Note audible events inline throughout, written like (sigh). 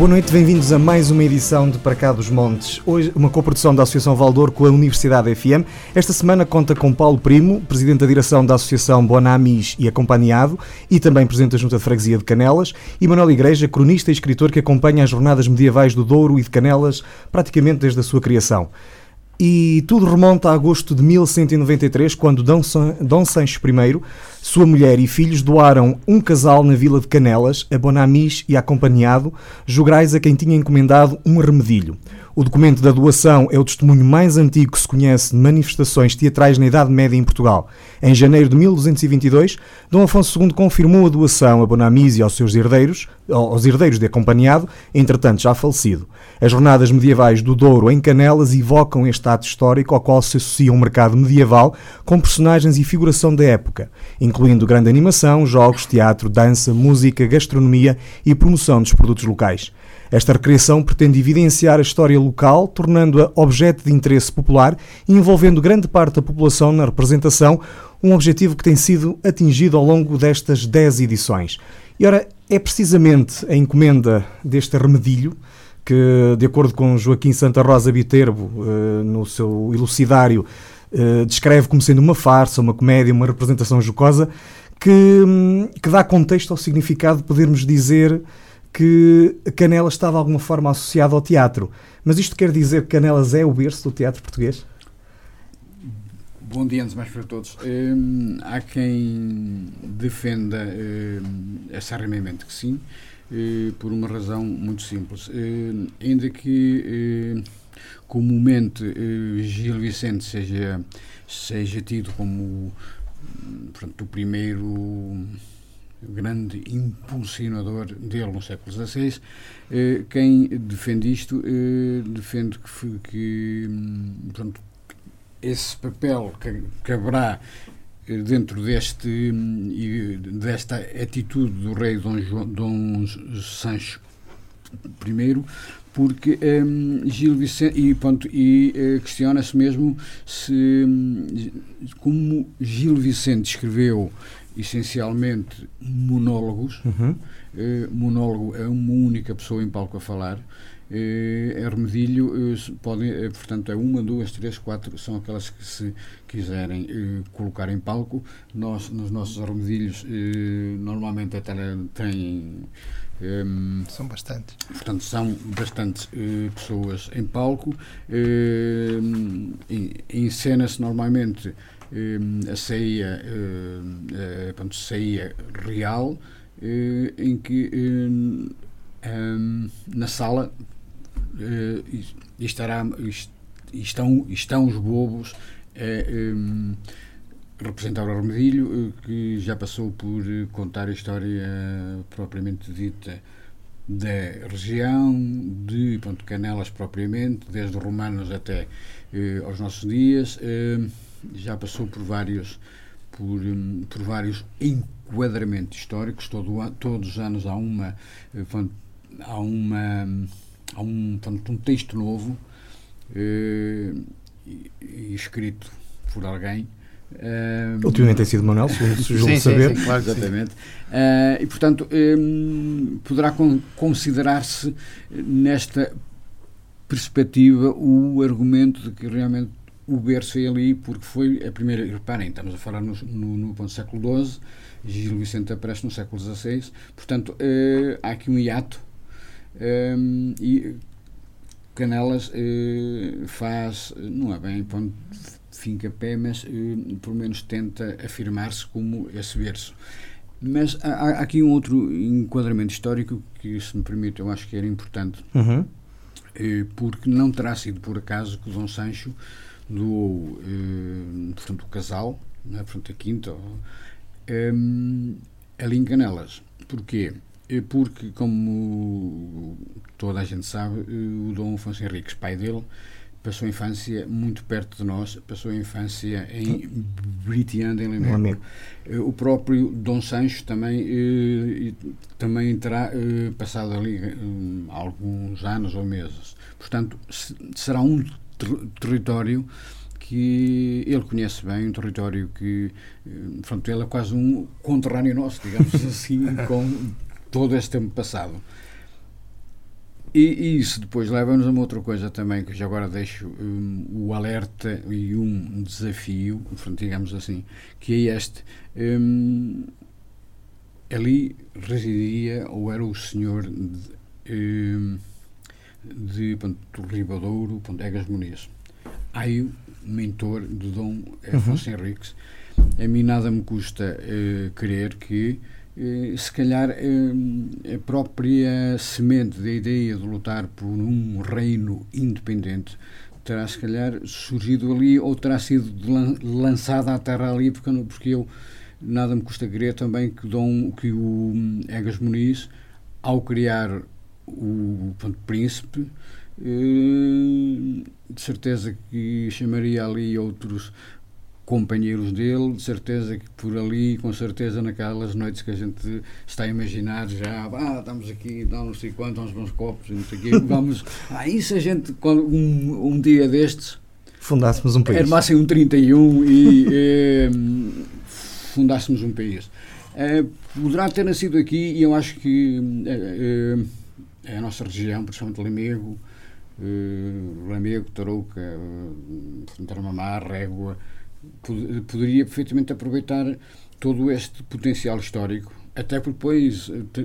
Boa noite, bem-vindos a mais uma edição de Para Cá dos Montes. Hoje, uma coprodução da Associação Valdor com a Universidade FM. Esta semana conta com Paulo Primo, presidente da direção da Associação Bonamis e Acompanhado, e também presidente da Junta de Freguesia de Canelas, e Manuel Igreja, cronista e escritor que acompanha as jornadas medievais do Douro e de Canelas praticamente desde a sua criação. E tudo remonta a agosto de 1193, quando Dom, San, Dom Sancho I, sua mulher e filhos doaram um casal na vila de Canelas, a Bonamis e acompanhado, jograis a quem tinha encomendado um remedilho. O documento da doação é o testemunho mais antigo que se conhece de manifestações teatrais na Idade Média em Portugal. Em janeiro de 1222, Dom Afonso II confirmou a doação a Bonamis e aos seus herdeiros, aos herdeiros de acompanhado, entretanto já falecido. As jornadas medievais do Douro em Canelas evocam este ato histórico ao qual se associa um mercado medieval com personagens e figuração da época, incluindo grande animação, jogos, teatro, dança, música, gastronomia e promoção dos produtos locais. Esta recriação pretende evidenciar a história local, tornando-a objeto de interesse popular e envolvendo grande parte da população na representação, um objetivo que tem sido atingido ao longo destas 10 edições. E ora, é precisamente a encomenda deste remedilho que, de acordo com Joaquim Santa Rosa Viterbo, eh, no seu elucidário, eh, descreve como sendo uma farsa, uma comédia, uma representação jocosa, que, hum, que dá contexto ao significado de podermos dizer que Canelas está de alguma forma associado ao teatro. Mas isto quer dizer que Canelas é o berço do teatro português? Bom dia, antes mais para todos. Hum, há quem defenda hum, acerrimamente que sim, hum, por uma razão muito simples. Hum, ainda que hum, comumente hum, Gil Vicente seja, seja tido como portanto, o primeiro grande impulsionador dele no século XVI. Eh, quem defende isto eh, defende que, que portanto, esse papel que caberá eh, dentro deste desta atitude do rei Dom, João, Dom Sancho I porque um, Gil Vicente e, ponto, e uh, questiona-se mesmo se um, como Gil Vicente escreveu essencialmente monólogos. Uhum. Uh, monólogo é uma única pessoa em palco a falar. Uh, Hermedilho uh, podem, uh, portanto, é uma, duas, três, quatro, são aquelas que se quiserem colocar em palco. Nós, nos nossos armedilhos, normalmente até têm. Um, são bastantes. Portanto, são bastantes pessoas em palco. Uh, Encena-se normalmente a ceia, a ceia real, eh, em que na sala eh, estará, estão, estão os bobos a representar o armadilho, eh, que já passou por contar a história propriamente dita da região, de Ponto Canelas propriamente, desde os romanos até aos nossos dias já passou por vários por, hum, por vários enquadramentos históricos. Todo, todos os anos há uma eh, há uma há um, portanto, um texto novo eh, escrito por alguém Uh, Ultimamente tem sido Manuel, se julgo saber. Sim, claro, exatamente. Uh, e, portanto, um, poderá considerar-se nesta perspectiva o argumento de que realmente o berço é ali porque foi a primeira. Reparem, estamos a falar no, no, no século XII, Gil Vicente aparece no século XVI, portanto, uh, há aqui um hiato um, e Canelas uh, faz, não é bem ponto finca pé, mas uh, pelo menos tenta afirmar-se como esse berço. Mas há, há, aqui um outro enquadramento histórico que, se me permite, eu acho que era importante, uhum. porque não terá sido por acaso que Dom Sancho do eh, portanto, o casal, né, portanto, a quinta, eh, ali em Canelas. Porquê? Eh, porque, como toda a gente sabe, eh, o Dom Afonso Henriques, pai dele, passou a infância muito perto de nós, passou a infância em Britianda, em Limerick. Eh, o próprio Dom Sancho também, eh, também terá passado ali alguns anos ou meses. Portanto, será um ter território que ele conhece bem, um território que, pronto, ele é quase um conterrâneo nosso, digamos (laughs) assim, com todo este tempo passado. E, e, isso depois leva-nos a uma outra coisa também, que já agora deixo um, o alerta e um desafio, digamos assim, que é este. Um, ali residia, ou era o senhor de, de Ribadouro, Egas Muniz. Aí, mentor de Dom Afonso uhum. Henriques. A mim nada me custa uh, crer que se calhar eh, a própria semente da ideia de lutar por um reino independente terá se calhar surgido ali ou terá sido lançada à terra ali porque, porque eu nada me custa crer também que, Dom, que o Egas Muniz ao criar o príncipe eh, de certeza que chamaria ali outros companheiros dele, de certeza que por ali, com certeza naquelas noites que a gente está a imaginar já, ah, estamos aqui, dá não sei quanto, uns bons copos, não sei o quê, (laughs) vamos, ah, e se a gente, um, um dia destes, fundássemos um país, armassem um 31 e eh, fundássemos um país. Eh, poderá ter nascido aqui, e eu acho que eh, eh a nossa região, principalmente Lamego, eh, Lamego, Tarouca, uh, Tarmamar, Régua, poderia perfeitamente aproveitar todo este potencial histórico, até porque depois eh,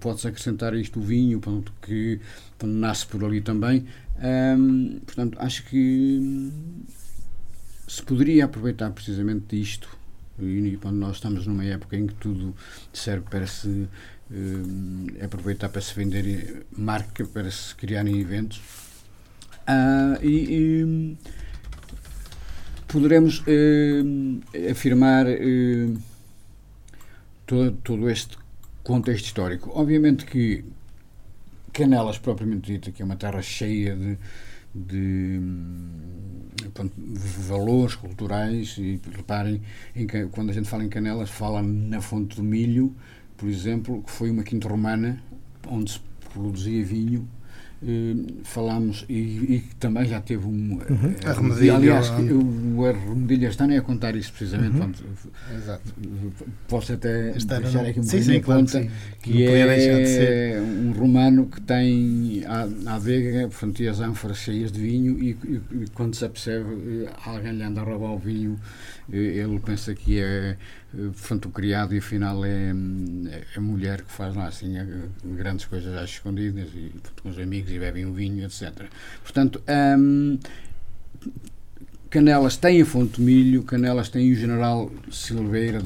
pode-se acrescentar isto o vinho, pronto, que pronto, nasce por ali também. portanto, acho que se poderia aproveitar precisamente disto, e quando nós estamos numa época em que tudo serve para se aproveitar para se vender marca, para se criarem eventos. Uh, e, e poderemos eh, afirmar eh, todo, todo este contexto histórico. Obviamente que Canelas, propriamente dita, que é uma terra cheia de, de pronto, valores culturais, e reparem, em, quando a gente fala em Canelas, fala na Fonte do Milho, por exemplo, que foi uma quinta romana onde se produzia vinho Uh, falámos e, e, também já teve um uhum. uh, a remedilha, aliás o Remedilha está nem a contar isso precisamente uhum. Exato. posso até Está deixar aqui um sim, sim, claro, conta sim. que é um romano que tem à, à adega portanto, as ânforas cheias de vinho e, e, e, quando se apercebe eh, alguém lhe anda a roubar o vinho ele pensa que é portanto o criado e afinal é, é a mulher que faz lá assim grandes coisas às escondidas e com os amigos e bebem um vinho, etc. Portanto, hum, Canelas tem a Fonte de Milho, Canelas tem o General Silveira,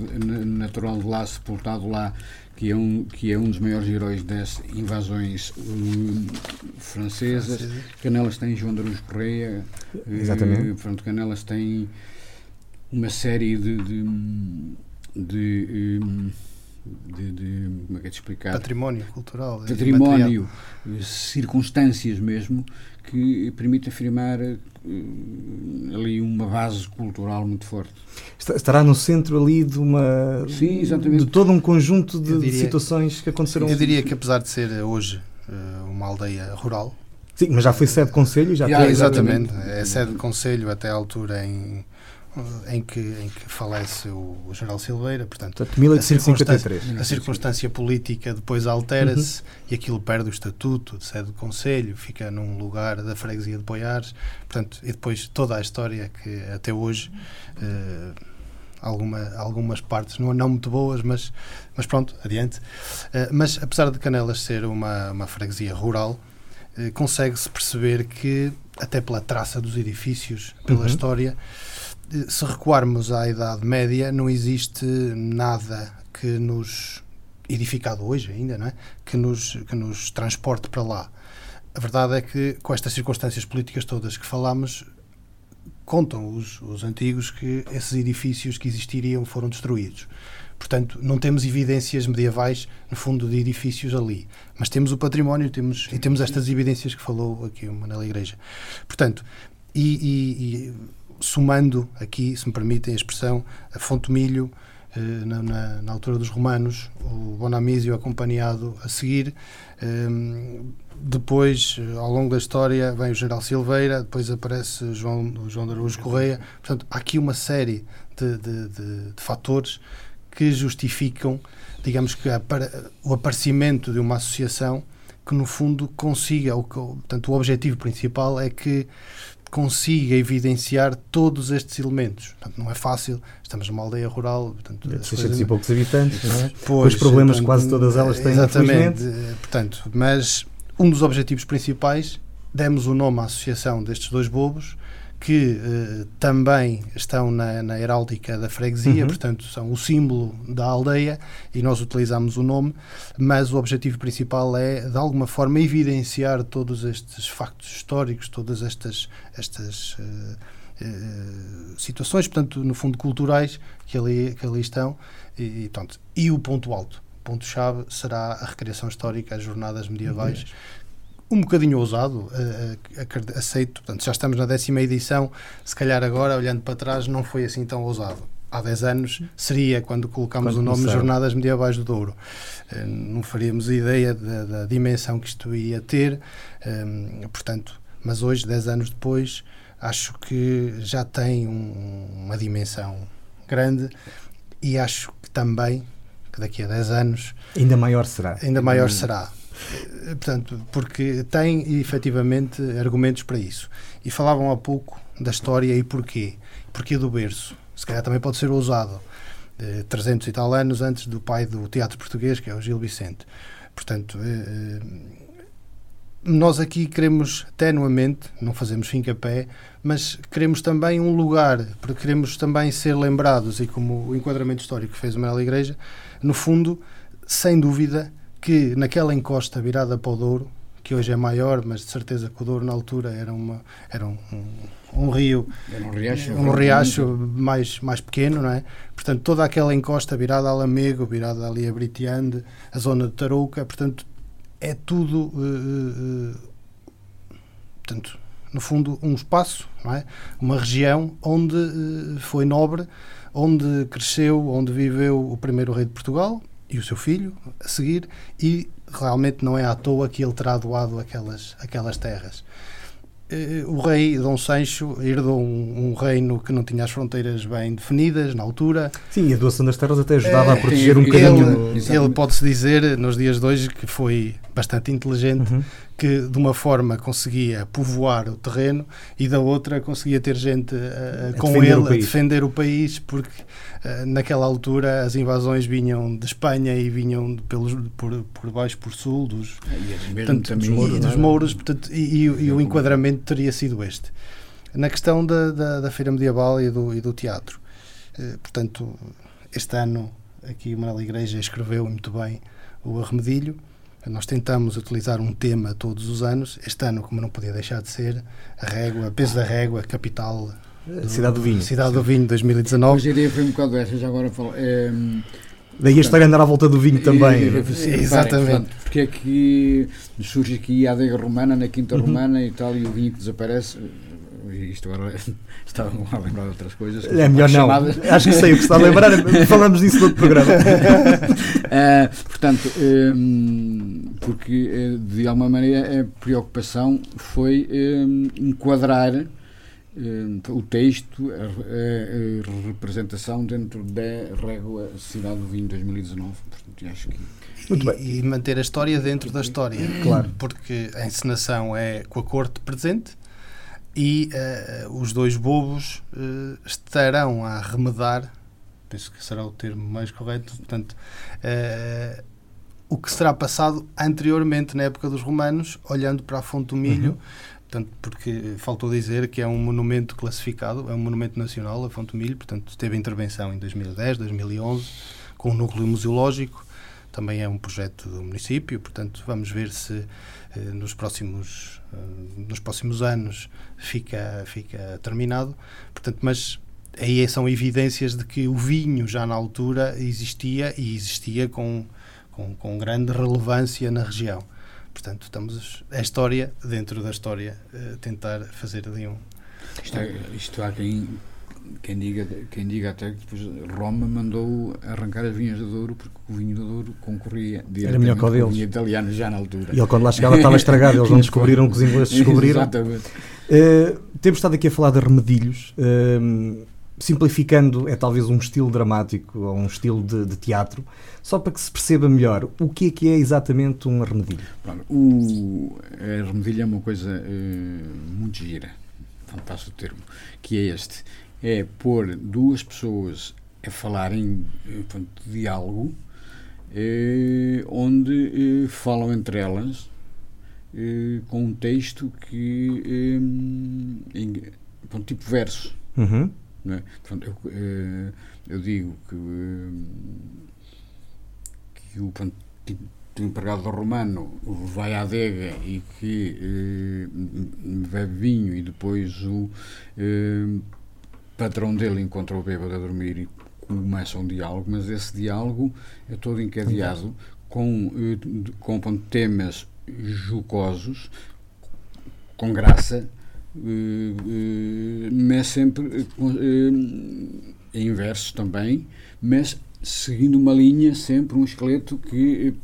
natural de lá, sepultado lá, que é um, que é um dos maiores heróis das invasões um, francesas. Canelas tem João de Aruz Correia. Exatamente. Uh, pronto, Canelas tem uma série de, de, de um, de, de, como é que é de explicar? Património cultural. Património, circunstâncias mesmo, que permite afirmar uh, ali uma base cultural muito forte. Estará no centro ali de uma. Sim, exatamente. De todo um conjunto de, diria, de situações que aconteceram. Eu diria que apesar de ser hoje uh, uma aldeia rural. Sim, mas já foi sede de conselho? Já, já exatamente. É sede de conselho até à altura em em que, em que falece o, o General Silveira, portanto, portanto 1853. A circunstância, a circunstância política depois altera-se uhum. e aquilo perde o estatuto de sede do Conselho, fica num lugar da freguesia de Boiares, portanto, e depois toda a história que até hoje eh, alguma, algumas partes não, não muito boas, mas, mas pronto, adiante. Uh, mas apesar de Canelas ser uma, uma freguesia rural, uh, consegue-se perceber que, até pela traça dos edifícios, pela uhum. história, se recuarmos à Idade Média, não existe nada que nos edificado hoje ainda, não é? Que nos que nos transporte para lá. A verdade é que com estas circunstâncias políticas todas que falamos, contam os, os antigos que esses edifícios que existiriam foram destruídos. Portanto, não temos evidências medievais, no fundo, de edifícios ali. Mas temos o património temos, e temos estas evidências que falou aqui o Manela Igreja. Portanto, e, e, e somando aqui, se me permitem a expressão, a Fonte Milho, eh, na, na, na, altura dos romanos, o Bonamísio acompanhado a seguir. Ehm, depois, eh, ao longo da história, vem o General Silveira, depois aparece João, João de Araújo Correia. Portanto, há aqui uma série de, de, de, de fatores que justificam, digamos que, o aparecimento de uma associação que no fundo consiga, o, portanto, o objetivo principal é que consiga evidenciar todos estes elementos. Portanto, não é fácil, estamos numa aldeia rural, portanto, de 600 e poucos habitantes, não é? Pois, os problemas portanto, quase todas elas têm, Exatamente, portanto, mas um dos objetivos principais, demos o nome à associação destes dois bobos, que eh, também estão na, na, heráldica da freguesia, uhum. portanto, são o símbolo da aldeia e nós utilizamos o nome, mas o objetivo principal é, de alguma forma, evidenciar todos estes factos históricos, todas estas, estas uh, uh, situações, portanto, no fundo, culturais que ali, que ali estão. E, e, portanto, e o ponto alto. O ponto-chave será a recriação histórica, as jornadas medievais, uhum um bocadinho ousado, uh, aceito. Portanto, já estamos na décima edição, se calhar agora, olhando para trás, não foi assim tão ousado. Há 10 anos seria quando colocámos o nome começaram. Jornadas Medievais do Douro. Uh, não faríamos ideia da, da, dimensão que isto ia ter, uh, portanto, mas hoje, 10 anos depois, acho que já tem um, uma dimensão grande e acho que também que daqui a 10 anos ainda maior será. Ainda maior será. Eh, portanto, porque tem efetivamente argumentos para isso. E falavam há pouco da história e porquê. Porquê do berço. Se calhar também pode ser ousado. 300 eh, e tal anos antes do pai do teatro português, que é o Gil Vicente. Portanto, eh, nós aqui queremos tenuamente, não fazemos fim a pé, mas queremos também um lugar, porque queremos também ser lembrados, e como o enquadramento histórico que fez o Manuel Igreja, no fundo, sem dúvida, que naquela encosta virada para o Douro, que hoje é maior, mas de certeza que o Douro na altura era, uma, era um, um, um rio, era um riacho, um riacho mais, mais pequeno, não é? Portanto, toda aquela encosta virada a Lamego, virada ali a Britiande, a zona de Tarouca, portanto, é tudo, uh, uh, portanto, no fundo, um espaço, não é? Uma região onde uh, foi nobre, onde cresceu, onde viveu o primeiro rei de Portugal, e o seu filho a seguir, e realmente não é à toa que ele terá doado aquelas, aquelas terras. Eh, o rei Dom Sancho herdou um, um, reino que não tinha as fronteiras bem definidas na altura. Sim, a doação das terras até ajudava é, a proteger um bocadinho. Ele, ele pode-se dizer, nos dias de hoje, que foi bastante inteligente, uhum. Que de uma forma conseguia povoar o terreno e da outra conseguia ter gente uh, com ele a defender o país, porque uh, naquela altura as invasões vinham de Espanha e vinham pelos, por, por baixo, por sul, dos, e portanto, dos mouros, dos mouros portanto, e, e, e, o enquadramento teria sido este. Na questão da, da, da Feira Medieval e do, e do teatro, uh, portanto, este ano aqui o Manuel Igreja escreveu muito bem o Arremedilho, nós tentamos utilizar um tema todos os anos. Este ano, como não podia deixar de ser, a régua, peso da régua, capital. Do, Cidade do Vinho. Cidade do Vinho 2019. Mas a ideia foi um bocado essa, já agora falo. É, Daí a história andar à volta do vinho também. É, é, exatamente. porque é que surge aqui a adega romana, na Quinta uhum. Romana e tal, e o vinho que desaparece isto agora (laughs) estava a lembrar de outras coisas. É melhor não. Chamadas. Acho que sei o que está a lembrar. (laughs) Falamos disso no outro programa. uh, (laughs) portanto, um, porque eh, de alguma maneira a preocupação foi um, enquadrar um, o texto, a, a, a, representação dentro da régua Cidade do Vinho 2019. Portanto, acho que muito bem. E, manter a história dentro da história. Claro. Porque a encenação é com a corte presente, e uh, os dois bobos uh, estarão a remedar, penso que será o termo mais correto, portanto, uh, o que será passado anteriormente na época dos romanos, olhando para a fonte do milho, uhum. portanto, porque faltou dizer que é um monumento classificado, é um monumento nacional, a fonte do milho, portanto, teve intervenção em 2010, 2011, com um núcleo museológico, também é um projeto do município, portanto, vamos ver se nos próximos nos próximos anos fica, fica terminado. Portanto, mas aí são evidências de que o vinho já na altura existia e existia com, com, com grande relevância na região. Portanto, estamos a história, dentro da história, tentar fazer ali um. Isto, é, isto há quem quem diga, quem diga até que depois Roma mandou arrancar as vinhas do Douro porque o vinho do Douro concorria diretamente com o vinho italiano já na altura. E ele quando lá chegava estava estragado, eles não descobriram que os ingleses descobriram. Exatamente. Uh, temos estado aqui a falar de remedilhos. Uh, simplificando, é talvez um estilo dramático ou um estilo de, de, teatro, só para que se perceba melhor o que é que é exatamente um arremedilho. O arremedilho é uma coisa uh, muito gira, não passo o termo, que é este: é pôr duas pessoas a falarem portanto, de diálogo, uh, onde uh, falam entre elas com um texto que. Um, em, tipo verso. Uhum é? Portanto, eu, eh, eu, digo que, eh, que o, portanto, o empregado romano vai à adega e que eh, bebe vinho e depois o eh, patrão dele encontra o bêbado a dormir e começa um diálogo, mas esse diálogo é todo encadeado com, eh, com, temas jocosos, com graça, eh, eh, mas sempre em versos também, mas seguindo uma linha, sempre um esqueleto que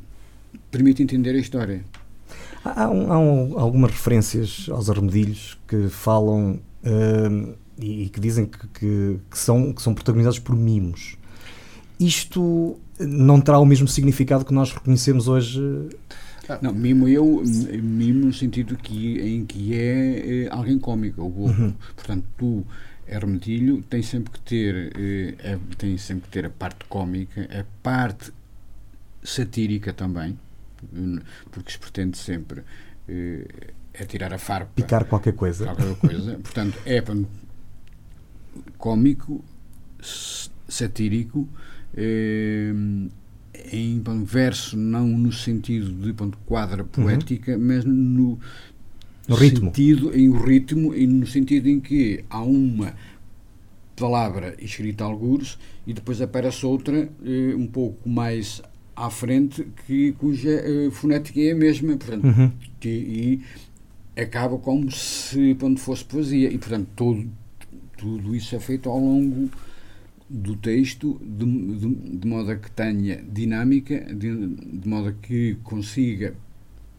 permite entender a história. Há, há, um, algumas referências aos armedilhos que falam uh, e, que dizem que, que, que, são, que são protagonizados por mimos. Isto não terá o mesmo significado que nós reconhecemos hoje ah. Não, mimo eu, mimo no sentido que, em que é, é alguém cómico, o. Uhum. Portanto, tu, Hermetilho, tem sempre que ter, eh, é, tem sempre que ter a parte cómica, a parte satírica também, porque se pretende sempre é, é tirar a farpa. Picar qualquer coisa. Qualquer coisa. (laughs) Portanto, é cómico, satírico, é, em verso, não no sentido de ponto, quadra poética, uhum. mas no, no ritmo. sentido, em o ritmo, e no sentido em que há uma palavra escrita a algures e depois aparece outra eh, um pouco mais à frente que, cuja eh, fonética é a mesma portanto, uhum. que, e acaba como se quando fosse poesia e portanto todo, tudo isso é feito ao longo do texto de, de, de, modo a que tenha dinâmica, de, de modo a que consiga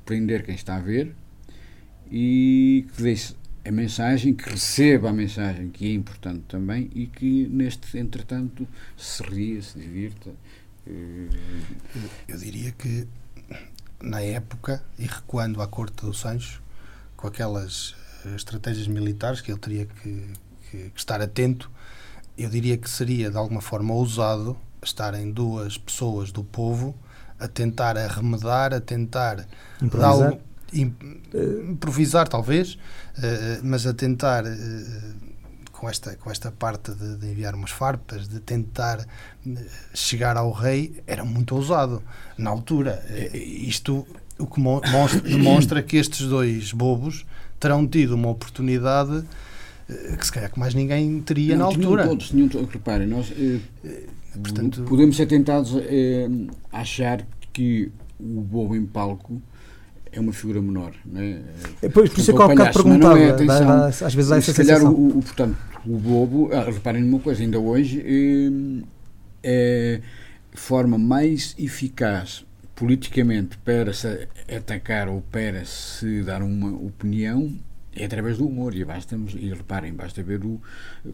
prender quem está a ver e que deixe a mensagem, que receba a mensagem, que é importante também, e que neste, entretanto, se ria, se divirta. Eu diria que na época, e recuando à corte do Sancho, com aquelas eh, estratégias militares que ele teria que, que, que estar atento, eu diria que seria de alguma forma ousado estarem duas pessoas do povo a tentar arremedar, a tentar improvisar, algo, improvisar talvez, eh, mas a tentar eh, com esta, com esta parte de, de, enviar umas farpas, de tentar eh, chegar ao rei, era muito ousado na altura. Isto o que demonstra que estes dois bobos terão tido uma oportunidade eh, que se calhar que mais ninguém teria não, na altura. Todos, tinham todos, reparem, nós eh, eh, Portanto, podemos ser tentados a achar que o bobo em palco é uma figura menor. Não é? Pois, por isso é que há bocado perguntava, é, atenção, às vezes há essa se calhar o, o, portanto, o bobo, ah, reparem numa coisa, ainda hoje é a forma mais eficaz politicamente para se atacar ou para se dar uma opinião é através do humor e basta e reparem basta ver o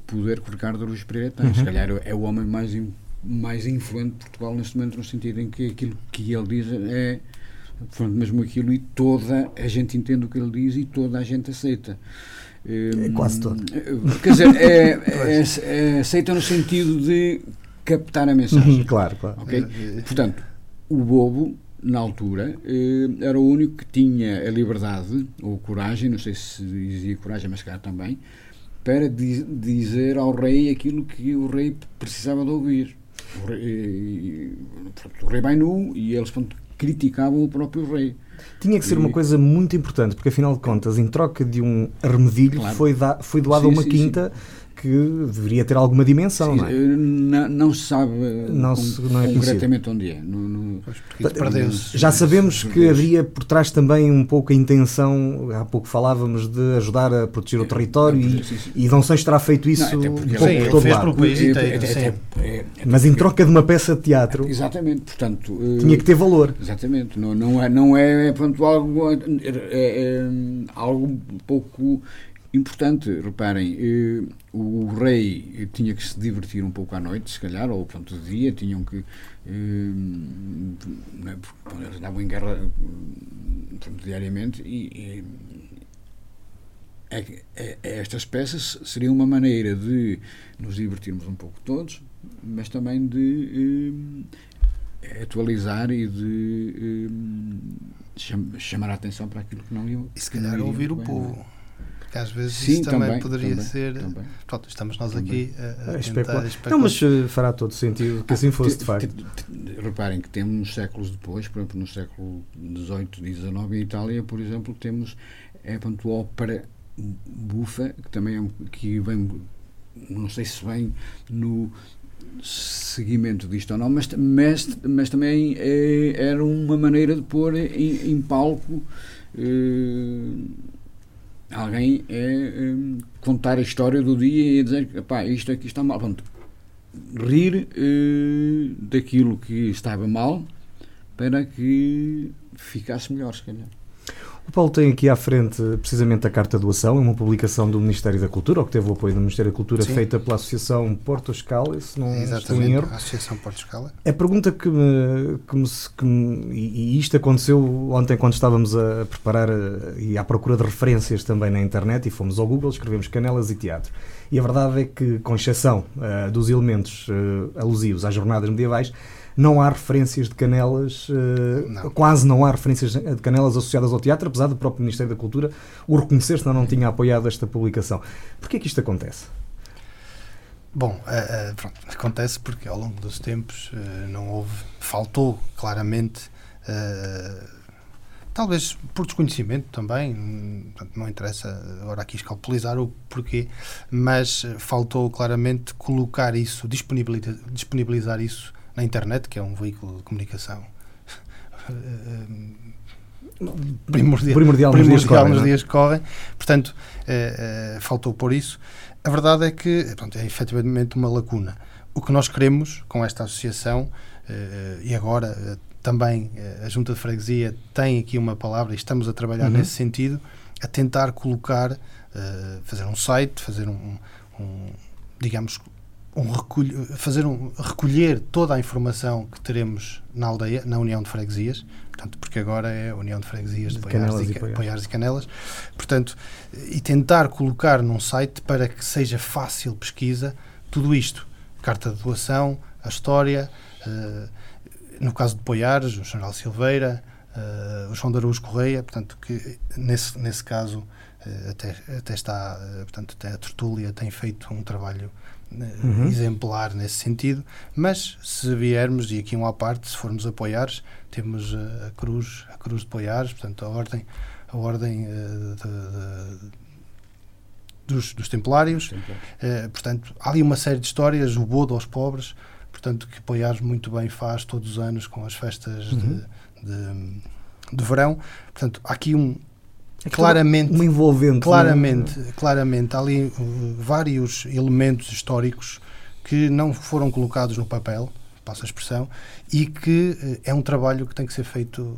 poder que o Ricardo Aruz Pereira tem uhum. se calhar é o homem mais mais influente de Portugal neste momento no sentido em que aquilo que ele diz é mesmo aquilo e toda a gente entende o que ele diz e toda a gente aceita é quase todo quer dizer é, (laughs) é, é, aceita no sentido de captar a mensagem uhum, claro, claro. Okay? portanto o bobo na altura, eh, era o único que tinha a liberdade, ou coragem, não sei se dizia coragem, mas cá também, para dizer ao rei aquilo que o rei precisava de ouvir. O rei, eh, o rei vai nu e eles pronto, criticavam o próprio rei. Tinha que ser e... uma coisa muito importante, porque afinal de contas, em troca de um armedilho, claro. foi, da, foi doado a uma sim, quinta. Sim que deveria ter alguma dimensão, Sim, não é? Não, não se sabe não se, não é concretamente onde é. No, no... Já sabemos que havia por trás também um pouco a intenção, há pouco falávamos de ajudar a proteger o é, território e, e Dom Sancho terá feito isso não, um pouco sim, por todo lado. Mas em troca de uma peça de teatro, exatamente, portanto, tinha que ter valor. Exatamente, não, não é, não é, pronto, algo, é, é, algo um pouco Importante, reparem, eh, o rei tinha que se divertir um pouco à noite, se calhar, ou pronto, de dia, tinham que. Eh, não é, porque eles andavam em guerra pronto, diariamente e, e é, é, é, estas peças seriam uma maneira de nos divertirmos um pouco todos, mas também de eh, atualizar e de eh, chamar a atenção para aquilo que não iam. E se calhar ouvir o povo. Porque às vezes Sim, isso também, também poderia também, ser. Também. Pronto, estamos nós aqui a, a é, tentar especular. Não, mas uh, fará todo sentido que assim fosse de facto. Reparem que temos séculos depois, por exemplo, no século XVIII e XIX, em Itália, por exemplo, temos é, ópera bufa, que também é, que vem, não sei se vem no seguimento disto ou não, mas, mas, mas também é, era uma maneira de pôr em, em palco. Eh, alguém é um, contar a história do dia e dizer que isto aqui está mal. Pronto. Rir uh, daquilo que estava mal para que ficasse melhor, se calhar. O Paulo tem aqui à frente precisamente a Carta do Ação, é uma publicação do Ministério da Cultura, ou que teve o apoio do Ministério da Cultura, Sim. feita pela Associação Porto Escala, se não estou em erro. a Associação Porto Escala. A pergunta que me, que me, que me e, isto aconteceu ontem quando estávamos a preparar eh, e à procura de referências também na internet e fomos ao Google, escrevemos canelas e teatro. E a verdade é que, com exceção uh, dos elementos uh, alusivos às jornadas medievais, não há referências de canelas, uh, não. quase não há referências de canelas associadas ao teatro, apesar do próprio Ministério da Cultura o reconhecer, senão não tinha apoiado esta publicação. Porquê que isto acontece? Bom, uh, uh, pronto, acontece porque ao longo dos tempos não houve, faltou claramente talvez por desconhecimento também, não interessa agora aqui escalpelizar o porquê, mas faltou claramente colocar isso, disponibilizar, disponibilizar isso na internet, que é um veículo de comunicação (laughs) primordial, primordial, nos, dias, correm, nos é? dias que correm. Portanto, eh, eh, faltou por isso. A verdade é que pronto, é efetivamente uma lacuna. O que nós queremos com esta associação, eh, e agora também a Junta de Freguesia tem aqui uma palavra e estamos a trabalhar uhum. nesse sentido, a tentar colocar, fazer um site, fazer um, um digamos, um recolho, fazer um, recolher toda a informação que teremos na aldeia, na União de Freguesias, portanto, porque agora é a União de Freguesias de, de Poiares, e, Poiares e Canelas, portanto, e tentar colocar num site para que seja fácil pesquisa tudo isto, carta de doação, a história, uh, no caso de Poiares, o General Silveira, uh, o João de Araújo Correia, portanto, que nesse, nesse caso uh, até, até está, portanto, até a Tertúlia tem feito um trabalho uhum. exemplar nesse sentido, mas se viermos, e aqui um à parte, se formos apoiar, temos a, cruz, a cruz de Poiares, portanto a ordem, a ordem uh, de, de, dos, dos templários, uh, portanto há ali uma série de histórias, o bodo aos pobres, portanto que Poiares muito bem faz todos os anos com as festas uhum. de, de, de verão, portanto há aqui um, é claramente, uma envolvente. Claramente, né? claramente, há ali uh, vários elementos históricos que não foram colocados no papel, passo a expressão, e que uh, é um trabalho que tem que ser feito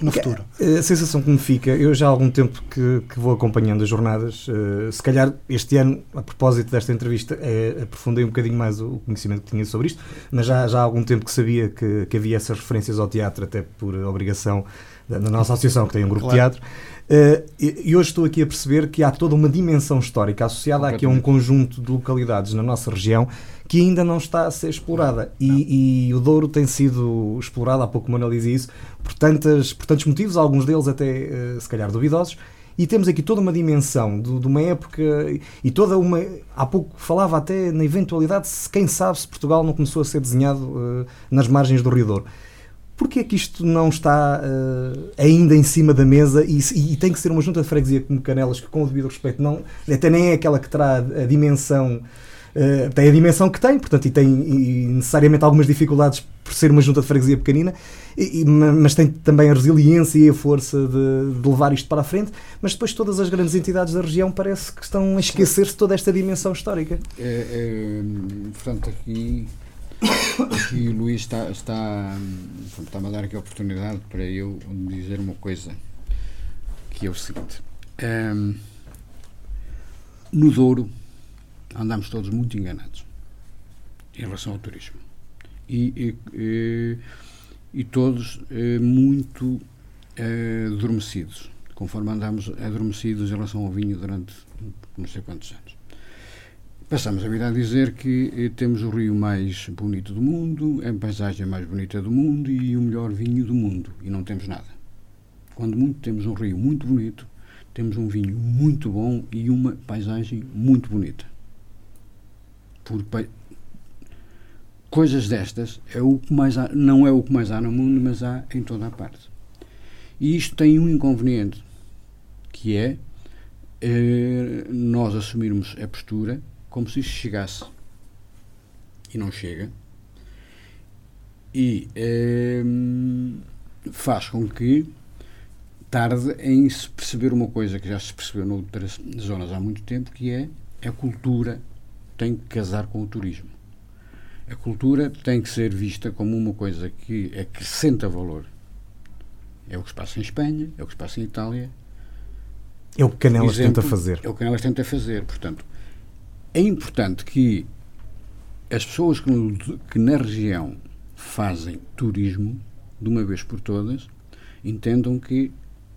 no futuro. A sensação que me fica, eu já há algum tempo que, que vou acompanhando as jornadas, uh, se calhar este ano, a propósito desta entrevista, é, aprofundei um bocadinho mais o conhecimento que tinha sobre isto, mas já, já há algum tempo que sabia que, que havia essas referências ao teatro, até por obrigação da, da nossa associação, que tem um grupo claro. de teatro. Uh, e hoje estou aqui a perceber que há toda uma dimensão histórica associada aqui a um conjunto de localidades na nossa região que ainda não está a ser explorada. E, e, o Douro tem sido explorado, há pouco Manuel dizia isso, por, tantas, por tantos motivos, alguns deles até uh, se calhar duvidosos. E temos aqui toda uma dimensão de, de, uma época e toda uma. Há pouco falava até na eventualidade, se quem sabe se Portugal não começou a ser desenhado uh, nas margens do Rio Douro. Porquê é que isto não está uh, ainda em cima da mesa e, e, tem que ser uma junta de freguesia como Canelas que, com o devido respeito, não, até nem é aquela que terá a dimensão Uh, tem a dimensão que tem, portanto, e tem e necessariamente algumas dificuldades por ser uma junta de freguesia pequenina, e, mas tem também a resiliência e a força de, de, levar isto para a frente. Mas depois todas as grandes entidades da região parece que estão a esquecer-se toda esta dimensão histórica. É, é, portanto, aqui e o Luís está, está, está a dar aqui a oportunidade para eu dizer uma coisa que é o seguinte. Um, no Douro andamos todos muito enganados em relação ao turismo. E, e, e todos eh, muito eh, adormecidos, conforme andamos adormecidos em relação ao vinho durante não sei quantos anos. Passamos a vida a dizer que eh, temos o rio mais bonito do mundo, a paisagem mais bonita do mundo e o melhor vinho do mundo. E não temos nada. Quando muito temos um rio muito bonito, temos um vinho muito bom e uma paisagem muito bonita. Por coisas destas é o que mais há, não é o que mais há no mundo, mas há em toda a parte. E isto tem um inconveniente, que é eh, nós assumirmos a postura como se isto chegasse. E não chega. E eh, faz com que tarde em se perceber uma coisa que já se percebeu noutras zonas há muito tempo, que é a cultura tem que casar com o turismo. A cultura tem que ser vista como uma coisa que acrescenta valor. É o que se passa em Espanha, é o que se passa em Itália. É o que Canelas Exemplo, tenta fazer. É o que Canelas tenta fazer. Portanto, é importante que as pessoas que, no, que na região fazem turismo, de uma vez por todas, entendam que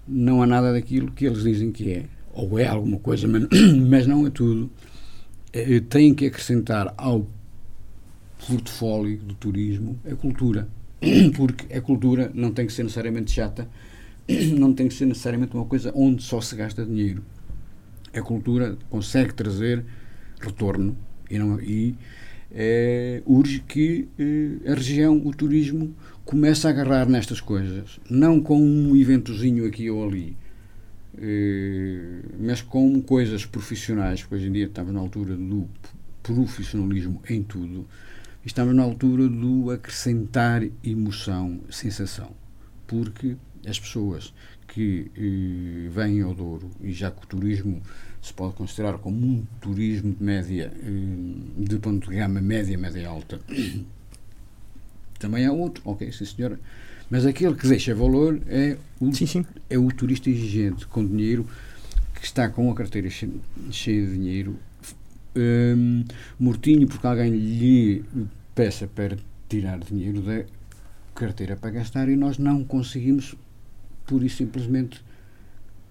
não há nada daquilo que eles dizem que é. Ou é alguma coisa, mas não (coughs) é tudo. Têm que acrescentar ao portfólio do turismo a cultura. (clears throat) Porque a cultura não tem que ser necessariamente chata, (clears throat) não tem que ser necessariamente uma coisa onde só se gasta dinheiro. A cultura consegue trazer retorno e, não, e é, urge que é, a região, o turismo, comece a agarrar nestas coisas, não com um eventozinho aqui ou ali, mas com coisas profissionais, porque hoje em dia estamos na altura do profissionalismo em tudo, estamos na altura do acrescentar emoção, sensação, porque as pessoas que eh, vêm ao Douro, e já que o turismo se pode considerar como um turismo de média, eh, de ponto de gama média, média alta. (coughs) Também há outro, ok, sim senhora. Mas aquele que deixa valor é o, sim, sim. É o turista exigente, com dinheiro, que está com a carteira cheia, cheia de dinheiro, um, mortinho porque alguém lhe peça para tirar dinheiro da carteira para gastar e nós não conseguimos, pura e simplesmente,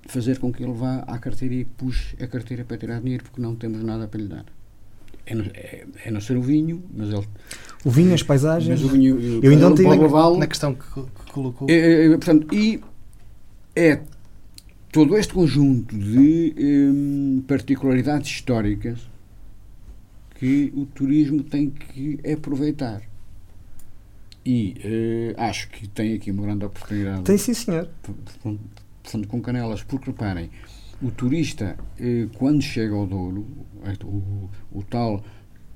fazer com que ele vá à carteira e puxe a carteira para tirar dinheiro porque não temos nada para lhe dar. É, é, é não ser o vinho, mas ele. O vinho, as paisagens. Mas o vinho, eu ainda tenho na questão que, que colocou. É, é, é, portanto, e é todo este conjunto de hum, particularidades históricas que o turismo tem que aproveitar. E uh, acho que tem aqui uma grande oportunidade. Tem sim, senhor portanto, com Canelas, porque reparem, o turista, eh, quando chega ao Douro, o, o tal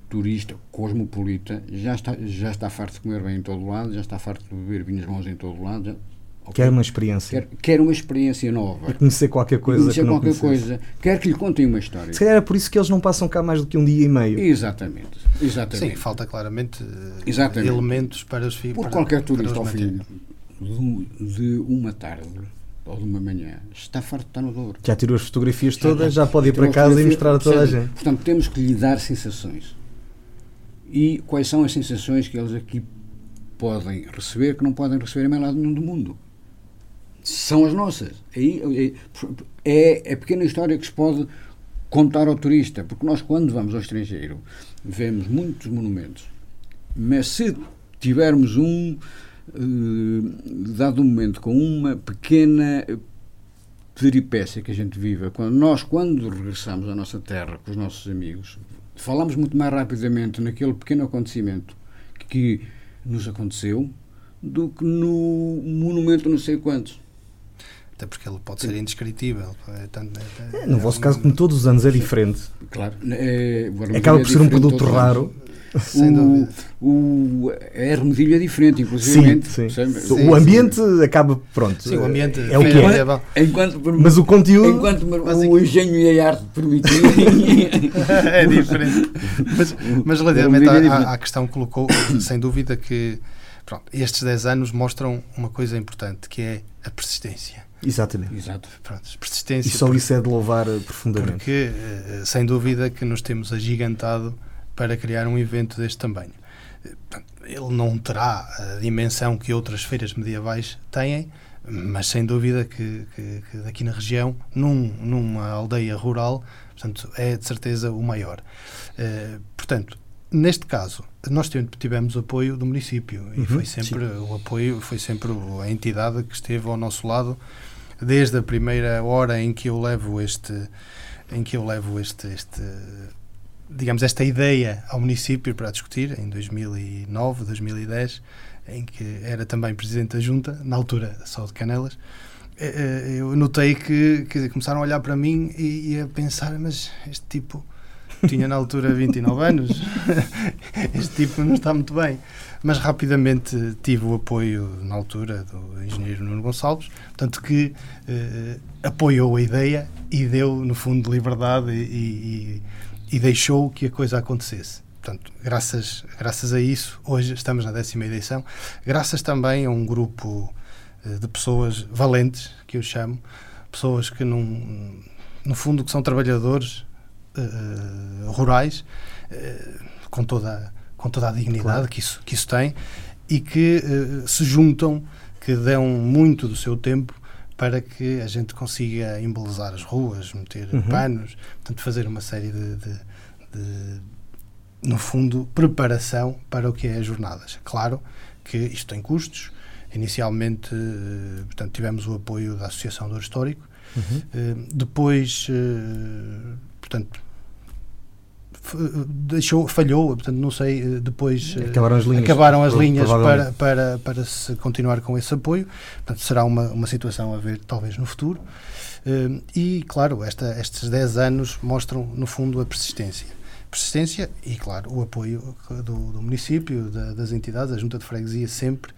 turista cosmopolita já está, já está farto de comer bem em todo lado, já está farto de beber vinhos bons em todo lado. Já, okay. Quer uma experiência. Quer, quer, uma experiência nova. E conhecer qualquer coisa. conhecer que qualquer coisa. Quer que lhe contem uma história. Se calhar é por isso que eles não passam cá mais do que um dia e meio. Exatamente. Exatamente. Sim, falta claramente eh, Exatamente. elementos para os filhos. Por qualquer turista ao fim de uma tarde ou de uma manhã, está farto estar no Douro. Já tirou as fotografias todas, já, pode ir para casa e mostrar a toda a gente. Portanto, temos que lhe dar sensações. E quais são as sensações que eles aqui podem receber que não podem receber em mais lado nenhum do mundo? São as nossas. Aí, é, é a pequena história que se pode contar ao turista, porque nós, quando vamos ao estrangeiro, vemos muitos monumentos, mas se tivermos um dado um momento, com uma pequena peripécia que a gente vive, quando nós, quando regressamos à nossa terra com os nossos amigos, falamos muito mais rapidamente naquele pequeno acontecimento que nos aconteceu do que no monumento não sei quantos. Até porque ele pode ser indescritível. É, tanto, é, é, no vosso caso, como todos os anos, é diferente. Claro. É, Acaba por ser um produto raro. Sem o, o, a ermedilha é diferente, inclusive. Sim, sim. O ambiente acaba, pronto. Sim, o ambiente é o que é. é. Enquanto, mas o conteúdo. Enquanto o engenho e a arte permitirem. (laughs) é diferente. Mas, mas relativamente à questão que colocou, (coughs) sem dúvida que pronto, estes 10 anos mostram uma coisa importante, que é a persistência. Exatamente. Exato. Pronto, persistência. E só isso é de louvar eh, profundamente. Porque, eh, sem dúvida, que nos temos agigantado para criar um evento deste tamanho. Eh, ele não terá a dimensão que outras feiras medievais têm, mas sem dúvida que, que, que aqui na região, num, numa aldeia rural, portanto, é de certeza o maior. Uh, portanto, neste caso, nós tivemos apoio do município e uhum, foi sempre sim. o apoio, foi sempre a entidade que esteve ao nosso lado desde a primeira hora em que eu levo este em que eu levo este, este digamos esta ideia ao município para discutir em 2009 2010 em que era também presidente da junta na altura só de Canelas eh, eh, eu notei que, começaram a olhar para mim e, e a pensar mas este tipo tinha na altura 29 anos (laughs) este tipo não está muito bem mas rapidamente tive o apoio na altura do engenheiro Nuno Gonçalves, portanto que eh, apoiou a ideia e deu no fundo liberdade e, e, e, deixou que a coisa acontecesse. Portanto, graças, graças a isso, hoje estamos na décima edição, graças também a um grupo eh, de pessoas valentes, que eu chamo, pessoas que num, no fundo que são trabalhadores uh, rurais, uh, com toda a com toda a dignidade claro. que, isso, que isso tem e que uh, se juntam, que dão muito do seu tempo para que a gente consiga embelezar as ruas, meter uhum. panos, portanto, fazer uma série de, de, de, no fundo, preparação para o que é as jornadas. Claro que isto tem custos. Inicialmente, uh, portanto, tivemos o apoio da Associação do Histórico. Uhum. Uh, depois, portanto, deixou, falhou, portanto não sei, eh, depois eh, acabaram as linhas, acabaram as linhas para, para, para se continuar com esse apoio, portanto será uma, uma situação a ver talvez no futuro. Eh, e claro, esta, estes 10 anos mostram no fundo a persistência. Persistência e claro, o apoio do, do município, da, das entidades, da junta de freguesia sempre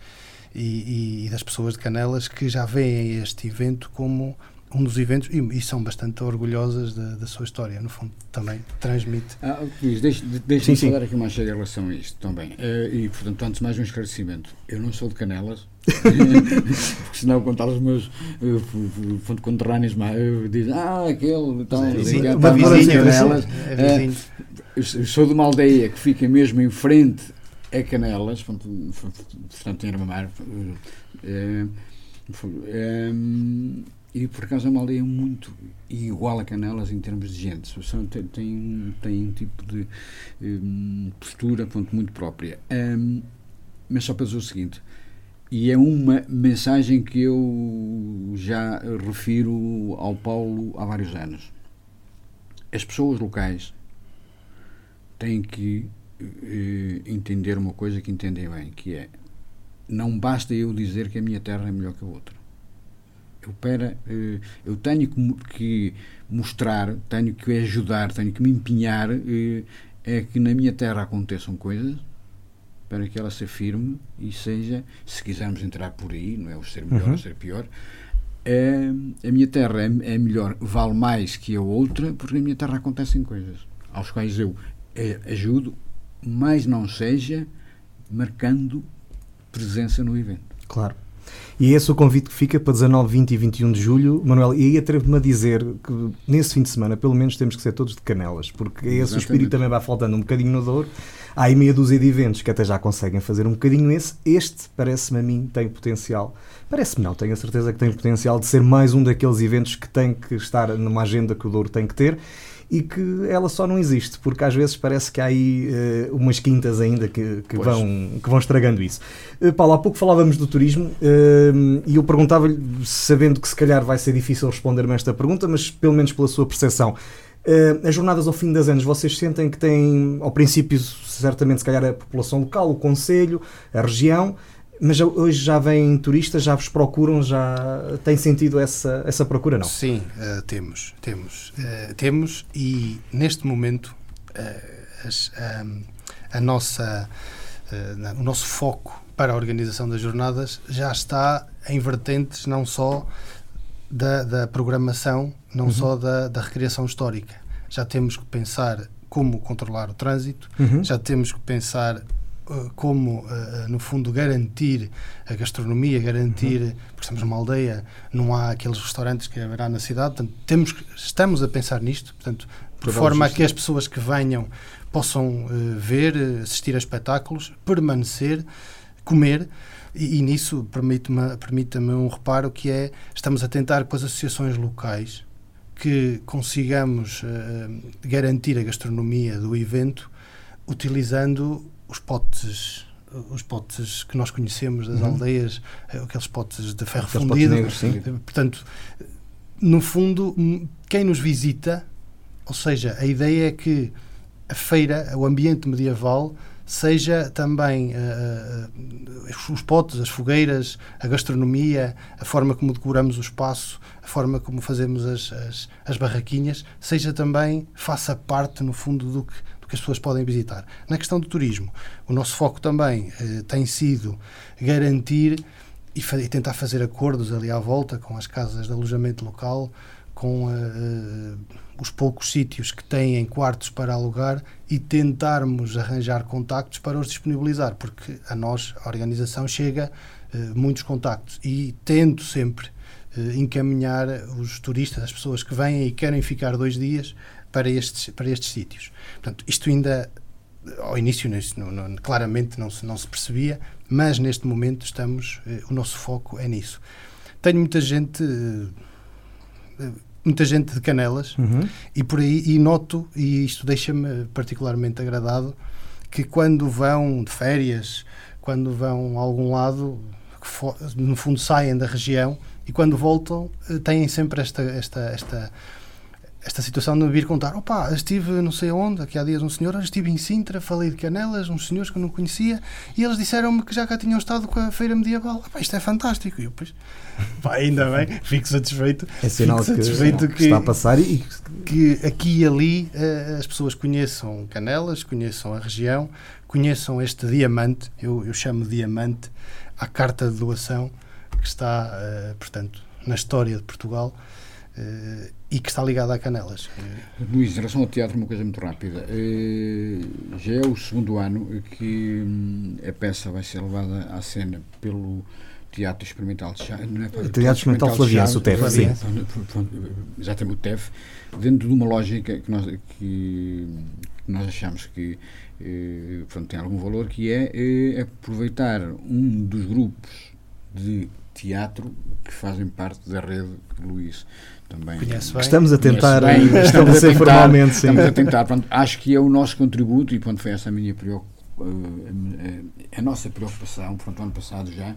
e, e das pessoas de Canelas que já veem este evento como um dos eventos e, e são bastante orgulhosas da, da, sua história, no fundo, também transmite. Ah, Luís, deixa-me deixa falar aqui uma cheia em relação a isto também. Uh, e, portanto, antes mais um esclarecimento. Eu não sou de Canelas, (laughs) porque senão contar os meus uh, conterrâneos uh, dizem, ah, aquele, então, vizinho, uma vizinha, Canelas. É. Uh, sou de uma aldeia que fica mesmo em frente a Canelas, portanto, em Armamar. Uh, e por acaso é uma aldeia muito igual a Canelas em termos de gente. Tem, tem, tem um tipo de um, postura ponto, muito própria. Um, mas só para dizer o seguinte, e é uma mensagem que eu já refiro ao Paulo há vários anos. As pessoas locais têm que eh, entender uma coisa que entendem bem, que é não basta eu dizer que a minha terra é melhor que a outra eh, eu tenho que mostrar, tenho que ajudar, tenho que me empenhar é eh, que na minha terra aconteçam coisas para que ela se afirme e seja, se quisermos entrar por aí, não é o ser melhor uhum. ou ser pior, é, a minha terra é, é, melhor, vale mais que a outra, porque na minha terra acontecem coisas aos quais eu é, ajudo, mas não seja marcando presença no evento. Claro. E é esse o convite que fica para 19, 20 e 21 de julho. Manuel, e aí atrevo-me a dizer que nesse fim de semana, pelo menos, temos que ser todos de canelas, porque é esse o espírito também vai faltando um bocadinho no Douro. Há aí meia dúzia de eventos que até já conseguem fazer um bocadinho esse. Este, parece-me a mim, tem potencial. Parece-me não, tenho a certeza que tem potencial de ser mais um daqueles eventos que tem que estar numa agenda que o Douro tem que ter e que ela só não existe, porque às vezes parece que há aí uh, umas quintas ainda que, que vão, que vão estragando isso. Uh, Paulo, há pouco falávamos do turismo uh, e eu perguntava-lhe, sabendo que se calhar vai ser difícil responder-me esta pergunta, mas pelo menos pela sua percepção. as jornadas ao fim das anos, vocês sentem que têm, ao princípio, certamente, se calhar, a população local, o Conselho, a região, mas hoje já vêm turistas, já vos procuram, já tem sentido essa, essa procura, não? Sim, uh, temos, temos. Uh, temos e neste momento uh, as, a nossa, o nosso foco para a organização das jornadas já está em vertentes não só da, da programação, não uhum. só da, da recriação histórica. Já temos que pensar como controlar o trânsito, uhum. já temos que pensar como, uh, no fundo, garantir a gastronomia, garantir, uhum. porque estamos numa aldeia, não há aqueles restaurantes que haverá na cidade, portanto, temos, estamos a pensar nisto, portanto, de forma a que as pessoas que venham possam uh, ver, assistir a espetáculos, permanecer, comer, e, e nisso permite-me permite um reparo que é, estamos a tentar com as associações locais que consigamos garantir a gastronomia do evento utilizando os potes os potes que nós conhecemos das uhum. aldeias, eh, aqueles potes de ferro aqueles fundido. Negros, sim. Eh, portanto, no fundo, quem nos visita, ou seja, a ideia é que a feira, o ambiente medieval, seja também uh, os potes, as fogueiras, a gastronomia, a forma como decoramos o espaço, a forma como fazemos as, as, as barraquinhas, seja também, faça parte, no fundo, do que, do que as pessoas podem visitar. Na questão do turismo, o nosso foco também eh, tem sido garantir e, e, tentar fazer acordos ali à volta com as casas de alojamento local, com uh, os poucos sítios que têm quartos para alugar e tentarmos arranjar contactos para os disponibilizar, porque a nós, a organização, chega uh, muitos contactos e tento sempre uh, encaminhar os turistas, as pessoas que vêm e querem ficar dois dias, para estes, para estes sítios. Portanto, isto ainda, ao início, não, não, claramente não se, não se percebia, mas neste momento estamos, eh, o nosso foco é nisso. Tenho muita gente, eh, muita gente de Canelas uhum. e por aí, e noto, e isto deixa-me particularmente agradado, que quando vão de férias, quando vão a algum lado, no fundo saem da região e quando voltam eh, têm sempre esta, esta, esta esta situação de me vir contar, opa, estive não sei onde, aqui há dias um senhor, estive em Sintra, falei de Canelas, uns senhores que eu não conhecia, e eles disseram-me que já cá tinham estado com a feira medieval. Opa, isto é fantástico. E eu, pois, (laughs) pá, ainda bem, fico satisfeito. É sinal fico satisfeito que, que, está a passar e que aqui e ali uh, as pessoas conheçam Canelas, conheçam a região, conheçam este diamante, eu, eu chamo diamante, a carta de doação que está, uh, portanto, na história de Portugal. Uh, e que está ligada a Canelas. Luís, em relação ao teatro, uma coisa muito rápida. Eh, já é o segundo ano que hum, a peça vai ser levada à cena pelo Teatro Experimental de Chaves. Não é para, Teatro Experimental Flaviense, o TEF, sim. Exatamente, o TEF, dentro de uma lógica que nós, que, que nós achamos que eh, pronto, tem algum valor, que é, é aproveitar um dos grupos de teatro que fazem parte da rede Luís também. Bem. Estamos a tentar bem, estabelecer a formalmente. Sim. Estamos a tentar. Pronto, acho que é o nosso contributo e pronto, foi essa a minha preocupação, eh, a, a, nossa preocupação, pronto, ano passado já,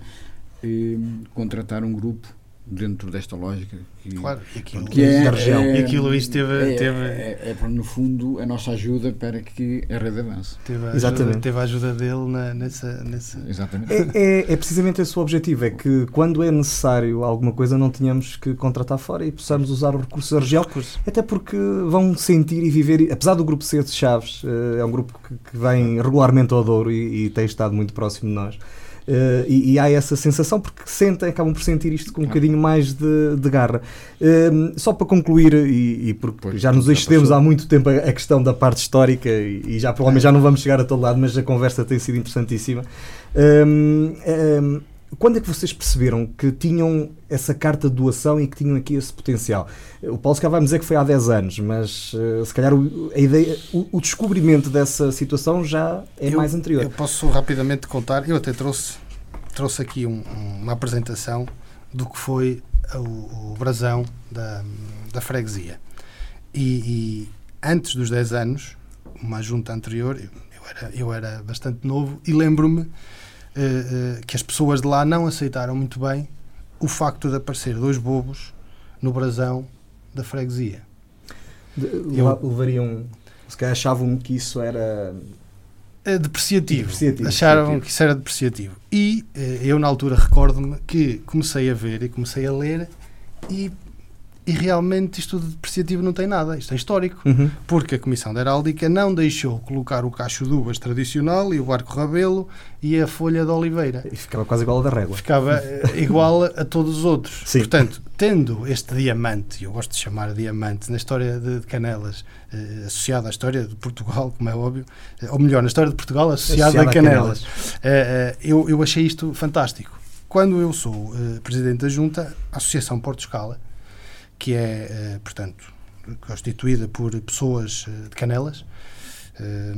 eh, contratar um grupo dentro desta lógica. Que, claro, aquilo, que é, da região. É, e aquilo isto teve. É, teve é, é, no fundo, a nossa ajuda para que a rede avance. Teve a Exatamente. Ajuda, teve a ajuda dele na, nessa, nessa. Exatamente. É, é, é, precisamente esse o objetivo: é que quando é necessário alguma coisa, não tenhamos que contratar fora e possamos usar os recursos da região. Recurso. Até porque vão sentir e viver, apesar do grupo ser de Chaves, eh, é um grupo que, que vem regularmente ao Douro e, e tem estado muito próximo de nós. Uh, e, e, há essa sensação porque sentem, acabam por sentir isto com um bocadinho mais de, de garra. Uh, só para concluir, e, e porque pois, já nos excedemos há muito tempo a, a, questão da parte histórica e, e já provavelmente já não vamos chegar a todo lado, mas a conversa tem sido interessantíssima. Uh, quando é que vocês perceberam que tinham essa carta de doação e que tinham aqui esse potencial? O Paulo se vai dizer que foi há 10 anos, mas uh, se calhar o, a ideia, o, o, descobrimento dessa situação já é eu, mais anterior. Eu posso rapidamente contar, eu até trouxe, trouxe aqui um, uma apresentação do que foi o, o brasão da, da freguesia. E, e, antes dos 10 anos, uma junta anterior, eu, eu, era, eu era bastante novo e lembro-me uh, que as pessoas de lá não aceitaram muito bem o facto de aparecer dois bobos no brasão da freguesia. De, eu, levariam, se calhar achavam que isso era uh, depreciativo. depreciativo. Acharam depreciativo. que isso era depreciativo. E uh, eu, na altura, recordo-me que comecei a ver e comecei a ler e e realmente isto de depreciativo não tem nada, isto é histórico, Uhum. porque a Comissão da Heráldica não deixou colocar o cacho de uvas tradicional e o barco rabelo e a folha de oliveira. E ficava quase igual a da régua. Ficava eh, igual a todos os outros. Sim. Portanto, tendo este diamante, e eu gosto de chamar diamante, na história de, Canelas, eh, associado à história de Portugal, como é óbvio, eh, ou melhor, na história de Portugal associado, Associado a a Canelas, eh, eh, eu, eu achei isto fantástico. Quando eu sou eh, presidente da Junta, a Associação Porto Escala, que é, eh, portanto, constituída por pessoas eh, de Canelas, eh,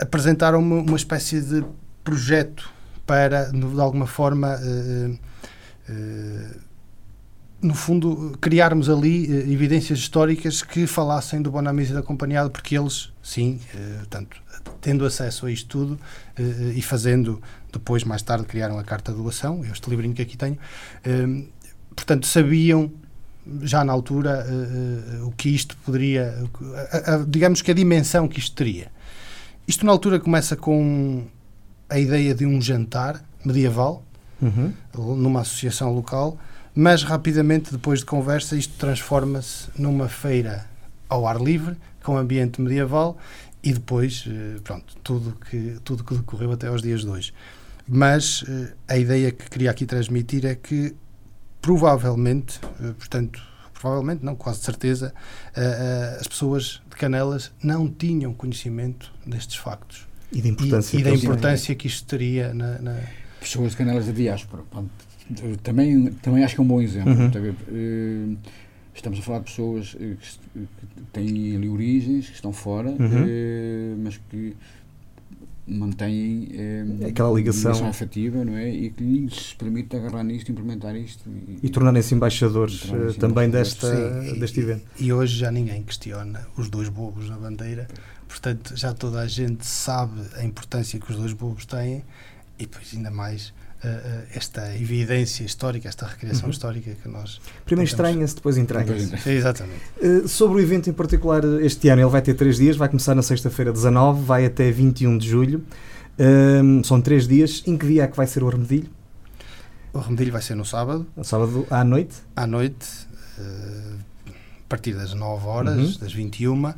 apresentaram-me uma espécie de projeto para, de alguma forma, no fundo, criarmos ali evidências históricas que falassem do Bonamis e da Companhiado, porque eles, sim, portanto, tendo acesso a isto tudo e fazendo, depois, mais tarde, criaram a Carta de Doação, este livrinho que aqui tenho, portanto, sabiam já na altura eh, eh, o que isto poderia, a- a- digamos que a dimensão que isto teria. Isto na altura começa com a ideia de um jantar medieval Uhum. numa associação local, mas rapidamente depois de conversa isto transforma-se numa feira ao ar livre com ambiente medieval e depois eh, pronto tudo que tudo que decorreu até aos dias de hoje. Mas a ideia que queria aqui transmitir é que provavelmente, eh, portanto provavelmente não quase de certeza, eh, eh, as pessoas de Canelas não tinham conhecimento destes factos E da importância. e, e que da importância que isto teria na, na Pessoas de Canelas da diáspora. Também, também acho que é um bom exemplo. Uhum. Estamos a falar de pessoas que, têm ali origens, que estão fora, Uhum. mas que mantêm eh, Aquela ligação. afetiva não é? e que lhes permite agarrar nisto, implementar isto. E tornarem-se embaixadores E tornarem-se eh, também embaixadores. desta, Sim, e- deste evento. E hoje já ninguém questiona os dois bobos na bandeira, portanto já toda a gente sabe a importância que os dois bobos têm e depois ainda mais eh, esta evidência histórica, esta recriação Uhum. histórica que nós. Primeiro Tentamos. estranha-se, depois entranha-se. Exatamente. Uh, sobre o evento em particular, uh, este ano ele vai ter três dias, vai começar na sexta-feira 19, vai até 21 de julho. Um, são três dias. Em que dia é que vai ser o armedilho? O remedilho vai ser no sábado, No sábado à noite? à noite, a partir das 9 horas, Uhum. das 21.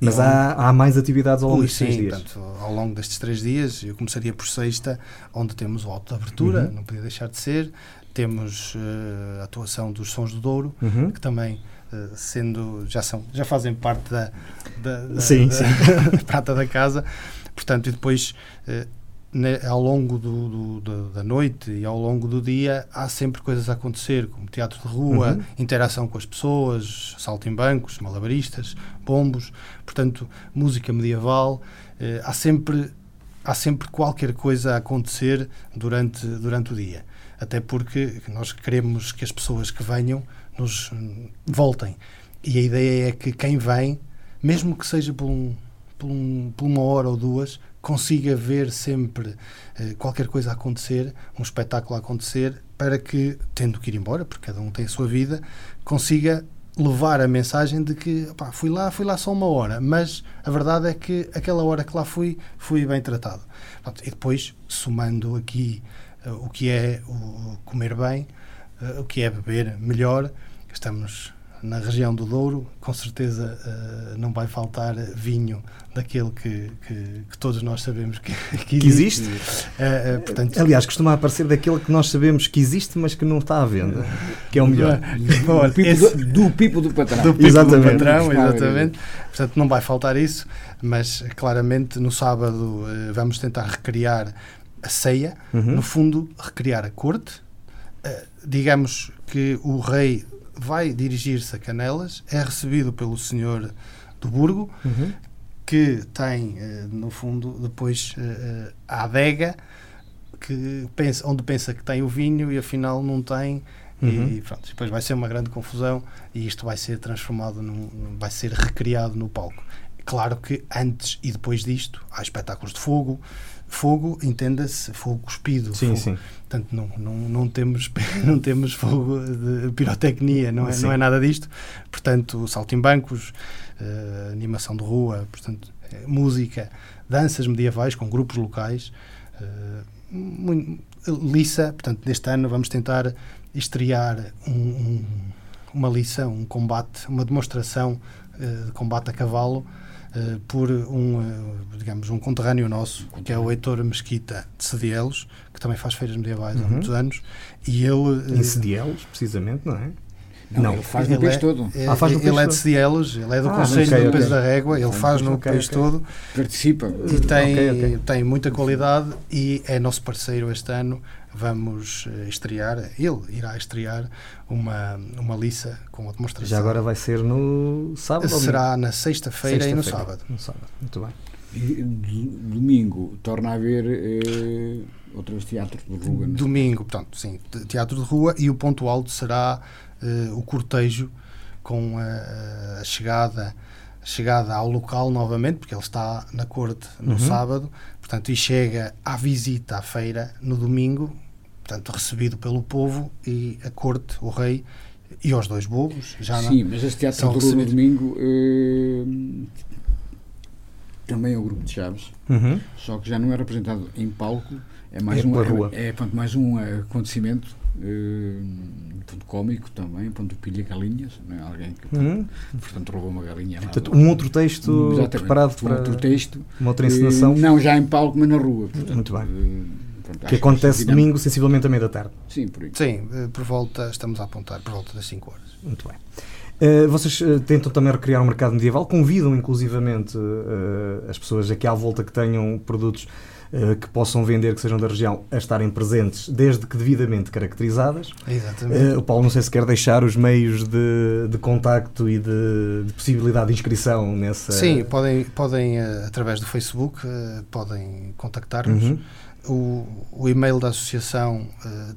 Mas E há, há mais atividades ao longo destes três dias. portanto, ao longo destes três dias, eu começaria por sexta, onde temos o alto de abertura, Uhum. não podia deixar de ser. Temos eh, a atuação dos Sons do Douro, Uhum. que também eh, sendo já são já fazem parte da, da, da- Sim, da- sim. da (laughs) prata da casa portanto e depois eh, ne- ao longo do, do- da- da noite e ao longo do dia há sempre coisas a acontecer como teatro de rua Uhum. interação com as pessoas salto em bancos malabaristas bombos portanto música medieval eh, há sempre há sempre qualquer coisa a acontecer durante durante o dia até porque nós queremos que as pessoas que venham nos hum, voltem. E a ideia é que quem vem, mesmo que seja por, um, por, um- por uma hora ou duas, consiga ver sempre eh, qualquer coisa a acontecer, um espetáculo a acontecer, para que, tendo que ir embora, porque cada um tem a sua vida, consiga levar a mensagem de que fui lá, fui lá só uma hora, mas a verdade é que aquela hora que lá fui, fui bem tratado. Pronto, e depois, somando aqui eh, o que é o comer bem, eh, o que é beber melhor, estamos na região do Douro, com certeza eh, não vai faltar vinho daquele que, que, que todos nós sabemos que, (laughs) que Que existe? Eh, eh, portanto, Aliás, costuma aparecer daquele que nós sabemos que existe, mas que não está à venda. Que é o melhor. (laughs) Do, pipo esse- do, do pipo do patrão. do pipo Exatamente. do patrão, exatamente. Portanto, não vai faltar isso, mas claramente no sábado vamos tentar recriar a ceia, Uhum. no fundo, recriar a corte. Digamos que o rei vai dirigir-se a Canelas, é recebido pelo senhor do Burgo, Uhum. que tem, eh, no fundo, depois eh, eh, a adega, que pensa, onde pensa que tem o vinho e afinal não tem. Uhum. E pronto, depois vai ser uma grande confusão e isto vai ser transformado, num, num- vai ser recriado no palco. Claro que antes e depois disto há espetáculos de fogo. Fogo, entenda-se, fogo cuspido. Sim, fogo. sim. Portanto, não, não, não, temos, (laughs) não temos fogo de pirotecnia, não é, Sim. não é nada disto. Portanto, saltimbancos, eh, animação de rua, portanto, eh, música, danças medievais com grupos locais. eh, muito, Lissa, portanto, neste ano vamos tentar estrear um, um, uma lição, um combate, uma demonstração uh, de combate a cavalo uh, por um, uh, digamos, um conterrâneo nosso, que é o Heitor Mesquita de Sedielos, que também faz feiras medievais uhum. há muitos anos. E ele. Em Sedielos, precisamente, não é? Não, não, ele faz no país é, todo. É, ah, faz no ele é de Cedielos, ele é do ah, Conselho okay, do Peso okay. da Régua, ele faz no okay, país todo. Participa. E tem, tem muita qualidade e é nosso parceiro este ano. Vamos eh, estrear, ele irá estrear uma, uma liça com a demonstração. Já agora vai ser no sábado? Será na sexta-feira sexta e no sábado. No sábado, muito bem. E, domingo torna a haver eh, outros teatros de rua? Domingo, portanto, sim, teatro de rua e o ponto alto será o cortejo com a, a, chegada a chegada ao local novamente, porque ele está na corte no uhum. sábado, portanto, e chega à visita à feira no domingo, portanto, recebido pelo povo e a corte, o rei e os dois bobos. Já Sim, mas este teatro durou no domingo uh, também é o grupo de Chaves, uhum. só que já não é representado em palco, é mais, é um, é, é, mais um acontecimento uh, ponto cómico também, ponto pilha galinhas, não é? alguém que uhum. portanto roubou uma galinha. Portanto, um outro texto um, preparado um para outro texto, uma outra encenação. Uh, não já em palco, mas na rua. Portanto, Muito bem. Uh, pronto, que acontece que domingo, sensivelmente à meia da tarde. Sim, por aí. Sim, por volta, estamos a apontar, por volta das 5 horas. Muito bem. Uh, vocês uh, tentam também recriar um mercado medieval, convidam inclusivamente uh, as pessoas aqui à volta que tenham produtos eh, que possam vender, que sejam da região, a estarem presentes, desde que devidamente caracterizadas. Exatamente. O Paulo, não sei se quer deixar os meios de, de contacto e de, de possibilidade de inscrição nessa. Sim, podem, podem através do Facebook, podem contactar-nos. Uhum. O, o, e-mail da associação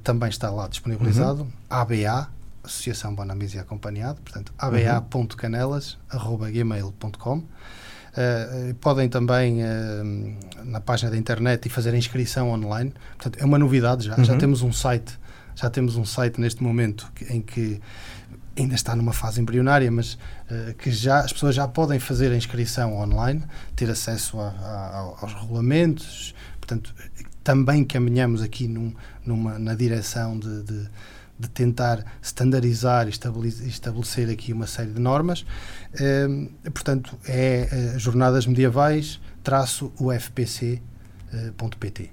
também está lá disponibilizado, uhum. ABA, Associação Bonamizia Acompanhado, portanto, aba.canelas.gmail.com. Uh, podem também, uh, na página da internet, e fazer a inscrição online. Portanto, é uma novidade já. Uhum. Já temos um site, já temos um site neste momento que, em que ainda está numa fase embrionária, mas uh, que já as pessoas já podem fazer a inscrição online, ter acesso a, a, aos regulamentos. Portanto, também caminhamos aqui num, numa, na direção de, de de tentar standardizar e estabelecer aqui uma série de normas. Ehm, portanto, é uh, jornadas medievais traço ufpc.pt. Eh,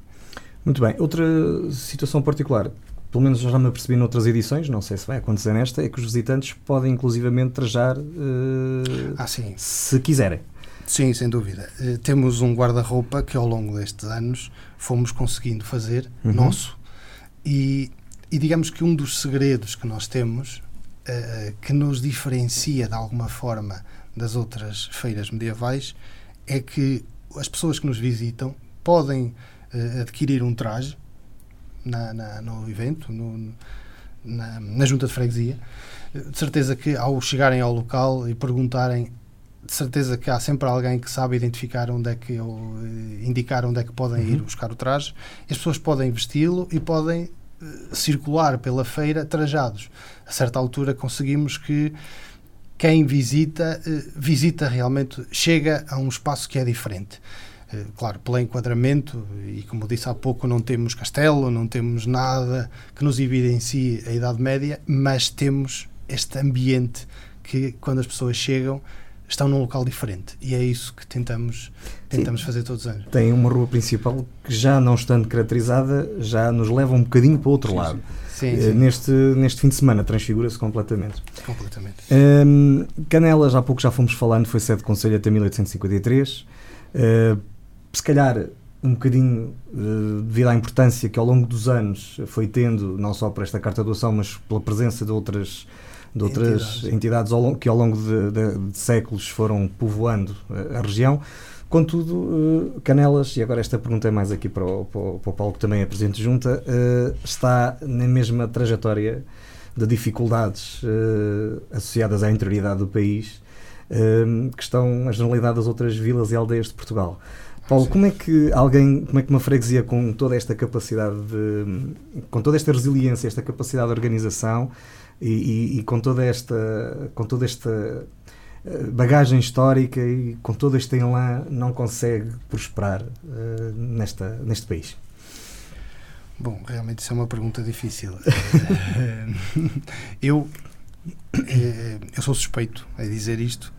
Muito bem. Outra situação particular, pelo menos já me apercebi noutras edições, não sei se vai acontecer nesta, é que os visitantes podem inclusivamente trajar uh, ah, se quiserem. Sim, sem dúvida. Uh, temos um guarda-roupa que ao longo destes anos fomos conseguindo fazer, uhum. nosso, e e digamos que um dos segredos que nós temos, uh, que nos diferencia de alguma forma das outras feiras medievais, é que as pessoas que nos visitam podem uh, adquirir um traje na, na, no evento, no, na, na junta de freguesia. De certeza que ao chegarem ao local e perguntarem de certeza que há sempre alguém que sabe identificar onde é que ou indicar onde é que podem uhum. ir buscar o traje. As pessoas podem vesti-lo e podem circular pela feira trajados. A certa altura conseguimos que quem visita, eh, visita realmente, chega a um espaço que é diferente. Eh, claro, pelo enquadramento, e como disse há pouco, não temos castelo, não temos nada que nos evidencie a Idade Média, mas temos este ambiente que, quando as pessoas chegam, estão num local diferente e é isso que tentamos tentamos Sim. fazer todos os anos. Tem uma rua principal que já não estando caracterizada já nos leva um bocadinho para o outro sim, lado. Sim, sim. Neste, neste fim de semana transfigura-se completamente. Completamente. Um, Canelas, há pouco já fomos falando, foi sede de Conselho até 1853. Uh, se calhar um bocadinho uh, devido à importância que ao longo dos anos foi tendo, não só por esta carta de doação, mas pela presença de outras de outras entidades, entidades ao longo, que ao longo de, de, de, séculos foram povoando a, a região. Contudo, uh, Canelas, e agora esta pergunta é mais aqui para o, para o, Paulo, que também é presidente junta, uh, está na mesma trajetória de dificuldades associadas à interioridade do país que estão a generalidade das outras vilas e aldeias de Portugal. Paulo, como é que alguém, como é que uma freguesia com toda esta capacidade de, com toda esta resiliência, esta capacidade de organização, e, e, e, com toda esta com toda esta eh, bagagem histórica e com todo este enlã não consegue prosperar uh, nesta, neste país? Bom, realmente isso é uma pergunta difícil. (laughs) eu é, eu sou suspeito a dizer isto,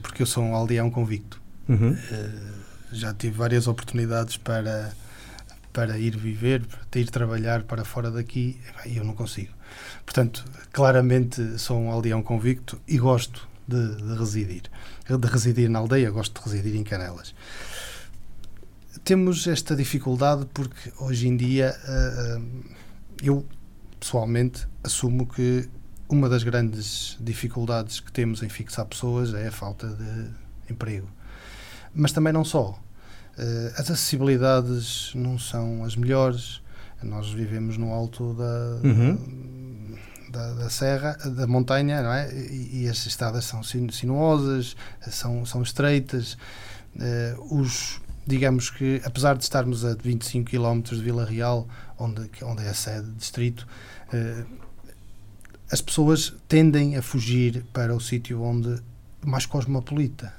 porque eu sou um aldeão convicto. Uhum. Uh, já tive várias oportunidades para, para ir viver, para ir trabalhar para fora daqui, eu não consigo. Portanto, claramente sou um aldeão convicto e gosto de, de residir. De residir na aldeia, gosto de residir em Canelas temos esta dificuldade porque hoje em dia eu pessoalmente assumo que uma das grandes dificuldades que temos em fixar pessoas é a falta de emprego. Mas também não só. Uh, as acessibilidades não são as melhores. Nós vivemos no alto da, uhum. da, da, serra, da montanha, não é? E, e as estradas são sinuosas, são, são estreitas. Uh, os, digamos que, apesar de estarmos a 25 km de Vila Real, onde, onde é a sede de distrito, uh, as pessoas tendem a fugir para o sítio onde mais cosmopolita.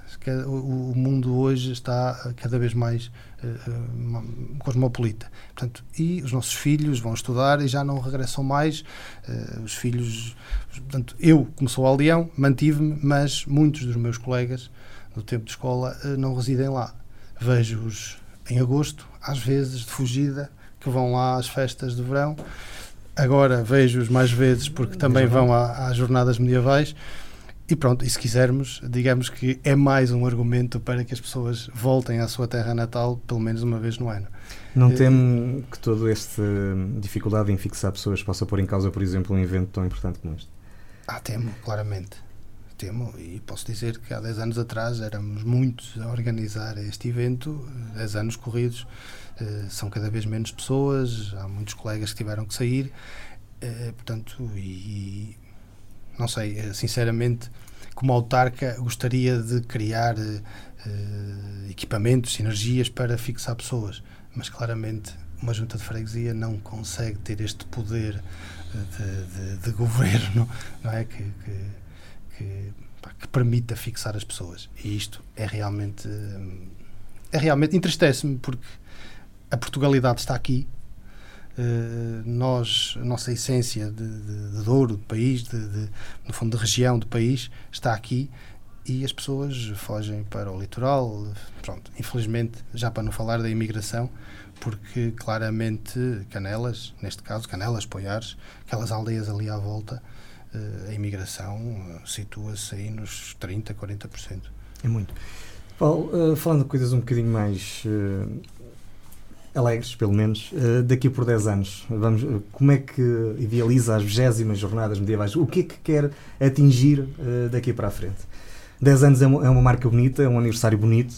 O mundo hoje está cada vez mais uh, cosmopolita. Portanto, e os nossos filhos vão estudar e já não regressam mais. Uh, os filhos. Portanto, eu, como sou aldeão, mantive-me, mas muitos dos meus colegas do tempo de escola uh, não residem lá. Vejo-os em agosto, às vezes de fugida, que vão lá às festas de verão agora vejo-os mais vezes porque também vão às jornadas medievais. E pronto, e se quisermos, digamos que é mais um argumento para que as pessoas voltem à sua terra natal pelo menos uma vez no ano. Não eh, temo que toda esta dificuldade em fixar pessoas possa pôr em causa, por exemplo, um evento tão importante como este? Ah, temo, claramente. Temo, e posso dizer que há 10 anos atrás éramos muitos a organizar este evento, 10 anos corridos, eh, são cada vez menos pessoas, há muitos colegas que tiveram que sair, uh, portanto, e, não sei, eh, sinceramente, como autarca, gostaria de criar equipamentos, sinergias para fixar pessoas, mas claramente uma junta de freguesia não consegue ter este poder de, de, de (laughs) governo não é? que, que, que, que permita fixar as pessoas. E isto é realmente. É realmente entristece-me porque a Portugalidade está aqui. Uh, nós, a nossa essência de, de, de Douro, do país, de, de, no fundo de região do país, está aqui e as pessoas fogem para o litoral. Pronto, infelizmente, já para não falar da imigração, porque claramente Canelas, neste caso Canelas, Poiares, aquelas aldeias ali à volta, uh, a imigração uh, situa-se aí nos 30%, 40%. É muito. Paulo, falando de coisas um bocadinho mais alegres, pelo menos, uh, daqui por 10 anos. Vamos, uh, como é que idealiza as 20 jornadas medievais? O que é que quer atingir uh, daqui para a frente? 10 anos é uma, é uma, marca bonita, é um aniversário bonito.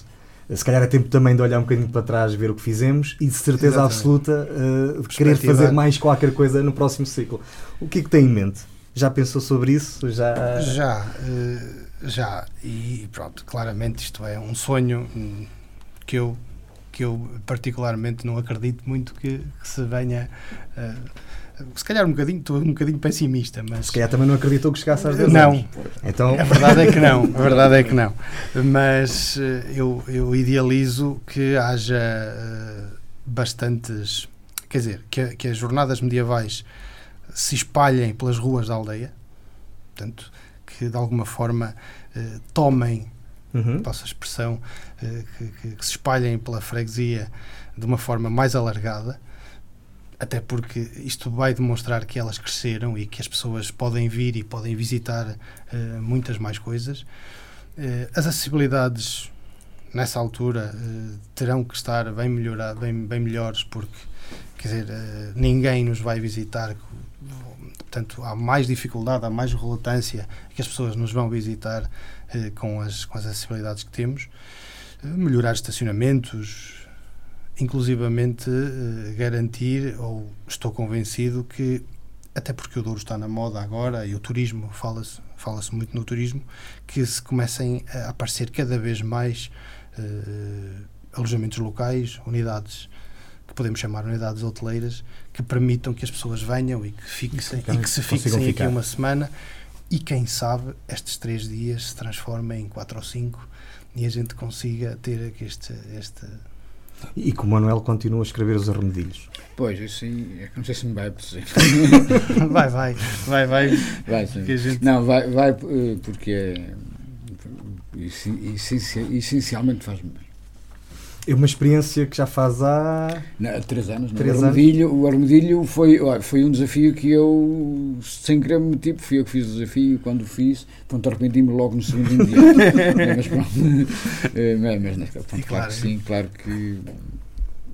Se calhar é tempo também de olhar um bocadinho para trás, ver o que fizemos e de certeza Exatamente. absoluta querer fazer mais qualquer coisa no próximo ciclo. O que é que tem em mente? Já pensou sobre isso? Já, já, já. E pronto, claramente isto é um sonho hum, que eu que eu particularmente não acredito muito que, que se venha. Uh, se calhar um bocadinho, estou um bocadinho pessimista, mas. Se calhar também não acreditou que chegasse às 10 Não, anos. então... a verdade é que não, a (laughs) verdade é que não. Mas uh, eu, eu idealizo que haja uh, bastantes. Quer dizer, que, que as jornadas medievais se espalhem pelas ruas da aldeia, portanto, que de alguma forma tomem uhum. passa a expressão, eh, que, que, que, se espalhem pela freguesia de uma forma mais alargada, até porque isto vai demonstrar que elas cresceram e que as pessoas podem vir e podem visitar uh, muitas mais coisas. Uh, as acessibilidades nessa altura uh, terão que estar bem, bem, bem melhores porque quer dizer, ninguém nos vai visitar portanto há mais dificuldade, há mais relutância que as pessoas nos vão visitar com, as, com as acessibilidades que temos, eh, melhorar estacionamentos, inclusivamente eh, garantir, ou estou convencido que, até porque o Douro está na moda agora e o turismo, fala-se fala muito no turismo, que se comecem a aparecer cada vez mais alojamentos locais, unidades que podemos chamar unidades hoteleiras, que permitam que as pessoas venham e que, fixem, e que se fixem aqui uma semana e quem sabe estes três dias se transformem em quatro ou cinco e a gente consiga ter este, este, E que o Manuel continua a escrever os arremedilhos. Pois, isso sim, é que não sei se me vai apetecer. (laughs) vai, vai, vai, vai. Vai, sim. Gente... Não, vai, vai eh, porque é, essencialmente faz-me bem. É uma experiência que já faz há. Não, três anos. Não. Três o, armedilho, anos. o armedilho foi, foi um desafio que eu, sem querer me tipo, fui eu que fiz o desafio. Quando o fiz, pronto, arrependi-me logo no segundo dia. (laughs) mas pronto. (laughs) Eh, mas, mas, pronto, claro que sim, claro que,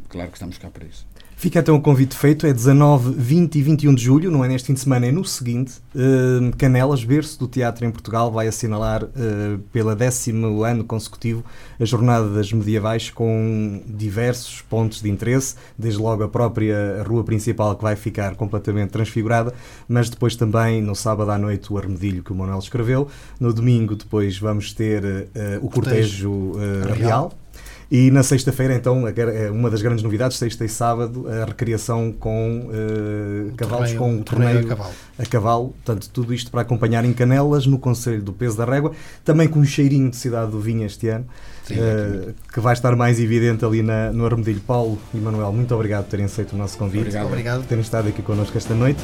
claro que estamos cá para isso. Fica então o convite feito, é 19, 20 e 21 de julho, não é neste fim de semana, é no seguinte. Uh, Canelas, berço do teatro em Portugal, vai assinalar uh, pela décimo ano consecutivo a Jornada das Medievais com diversos pontos de interesse, desde logo a própria rua principal que vai ficar completamente transfigurada, mas depois também no sábado à noite o armedilho que o Manuel escreveu. No domingo depois vamos ter uh, o cortejo, real. E na sexta-feira, então, é uma das grandes novidades, sexta e sábado, a recriação com uh, cavalos, torneio, com o torneio, torneio a, cavalo. a cavalo. Portanto, tudo isto para acompanhar em Canelas, no Conselho do Peso da Régua, também com um cheirinho de cidade do vinho este ano, Sim, uh, que vai estar mais evidente ali na, no Armedilho. Paulo e Manuel, muito obrigado por terem aceito o nosso convite. Obrigado. obrigado. Por terem estado aqui connosco esta noite.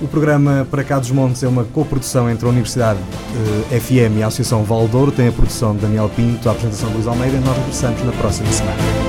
O programa Para Cá dos Montes é uma coprodução entre a Universidade uh, FM e a Associação Valdouro. Tem a produção de Daniel Pinto, a apresentação de Luís Almeida. Nós regressamos na próxima semana.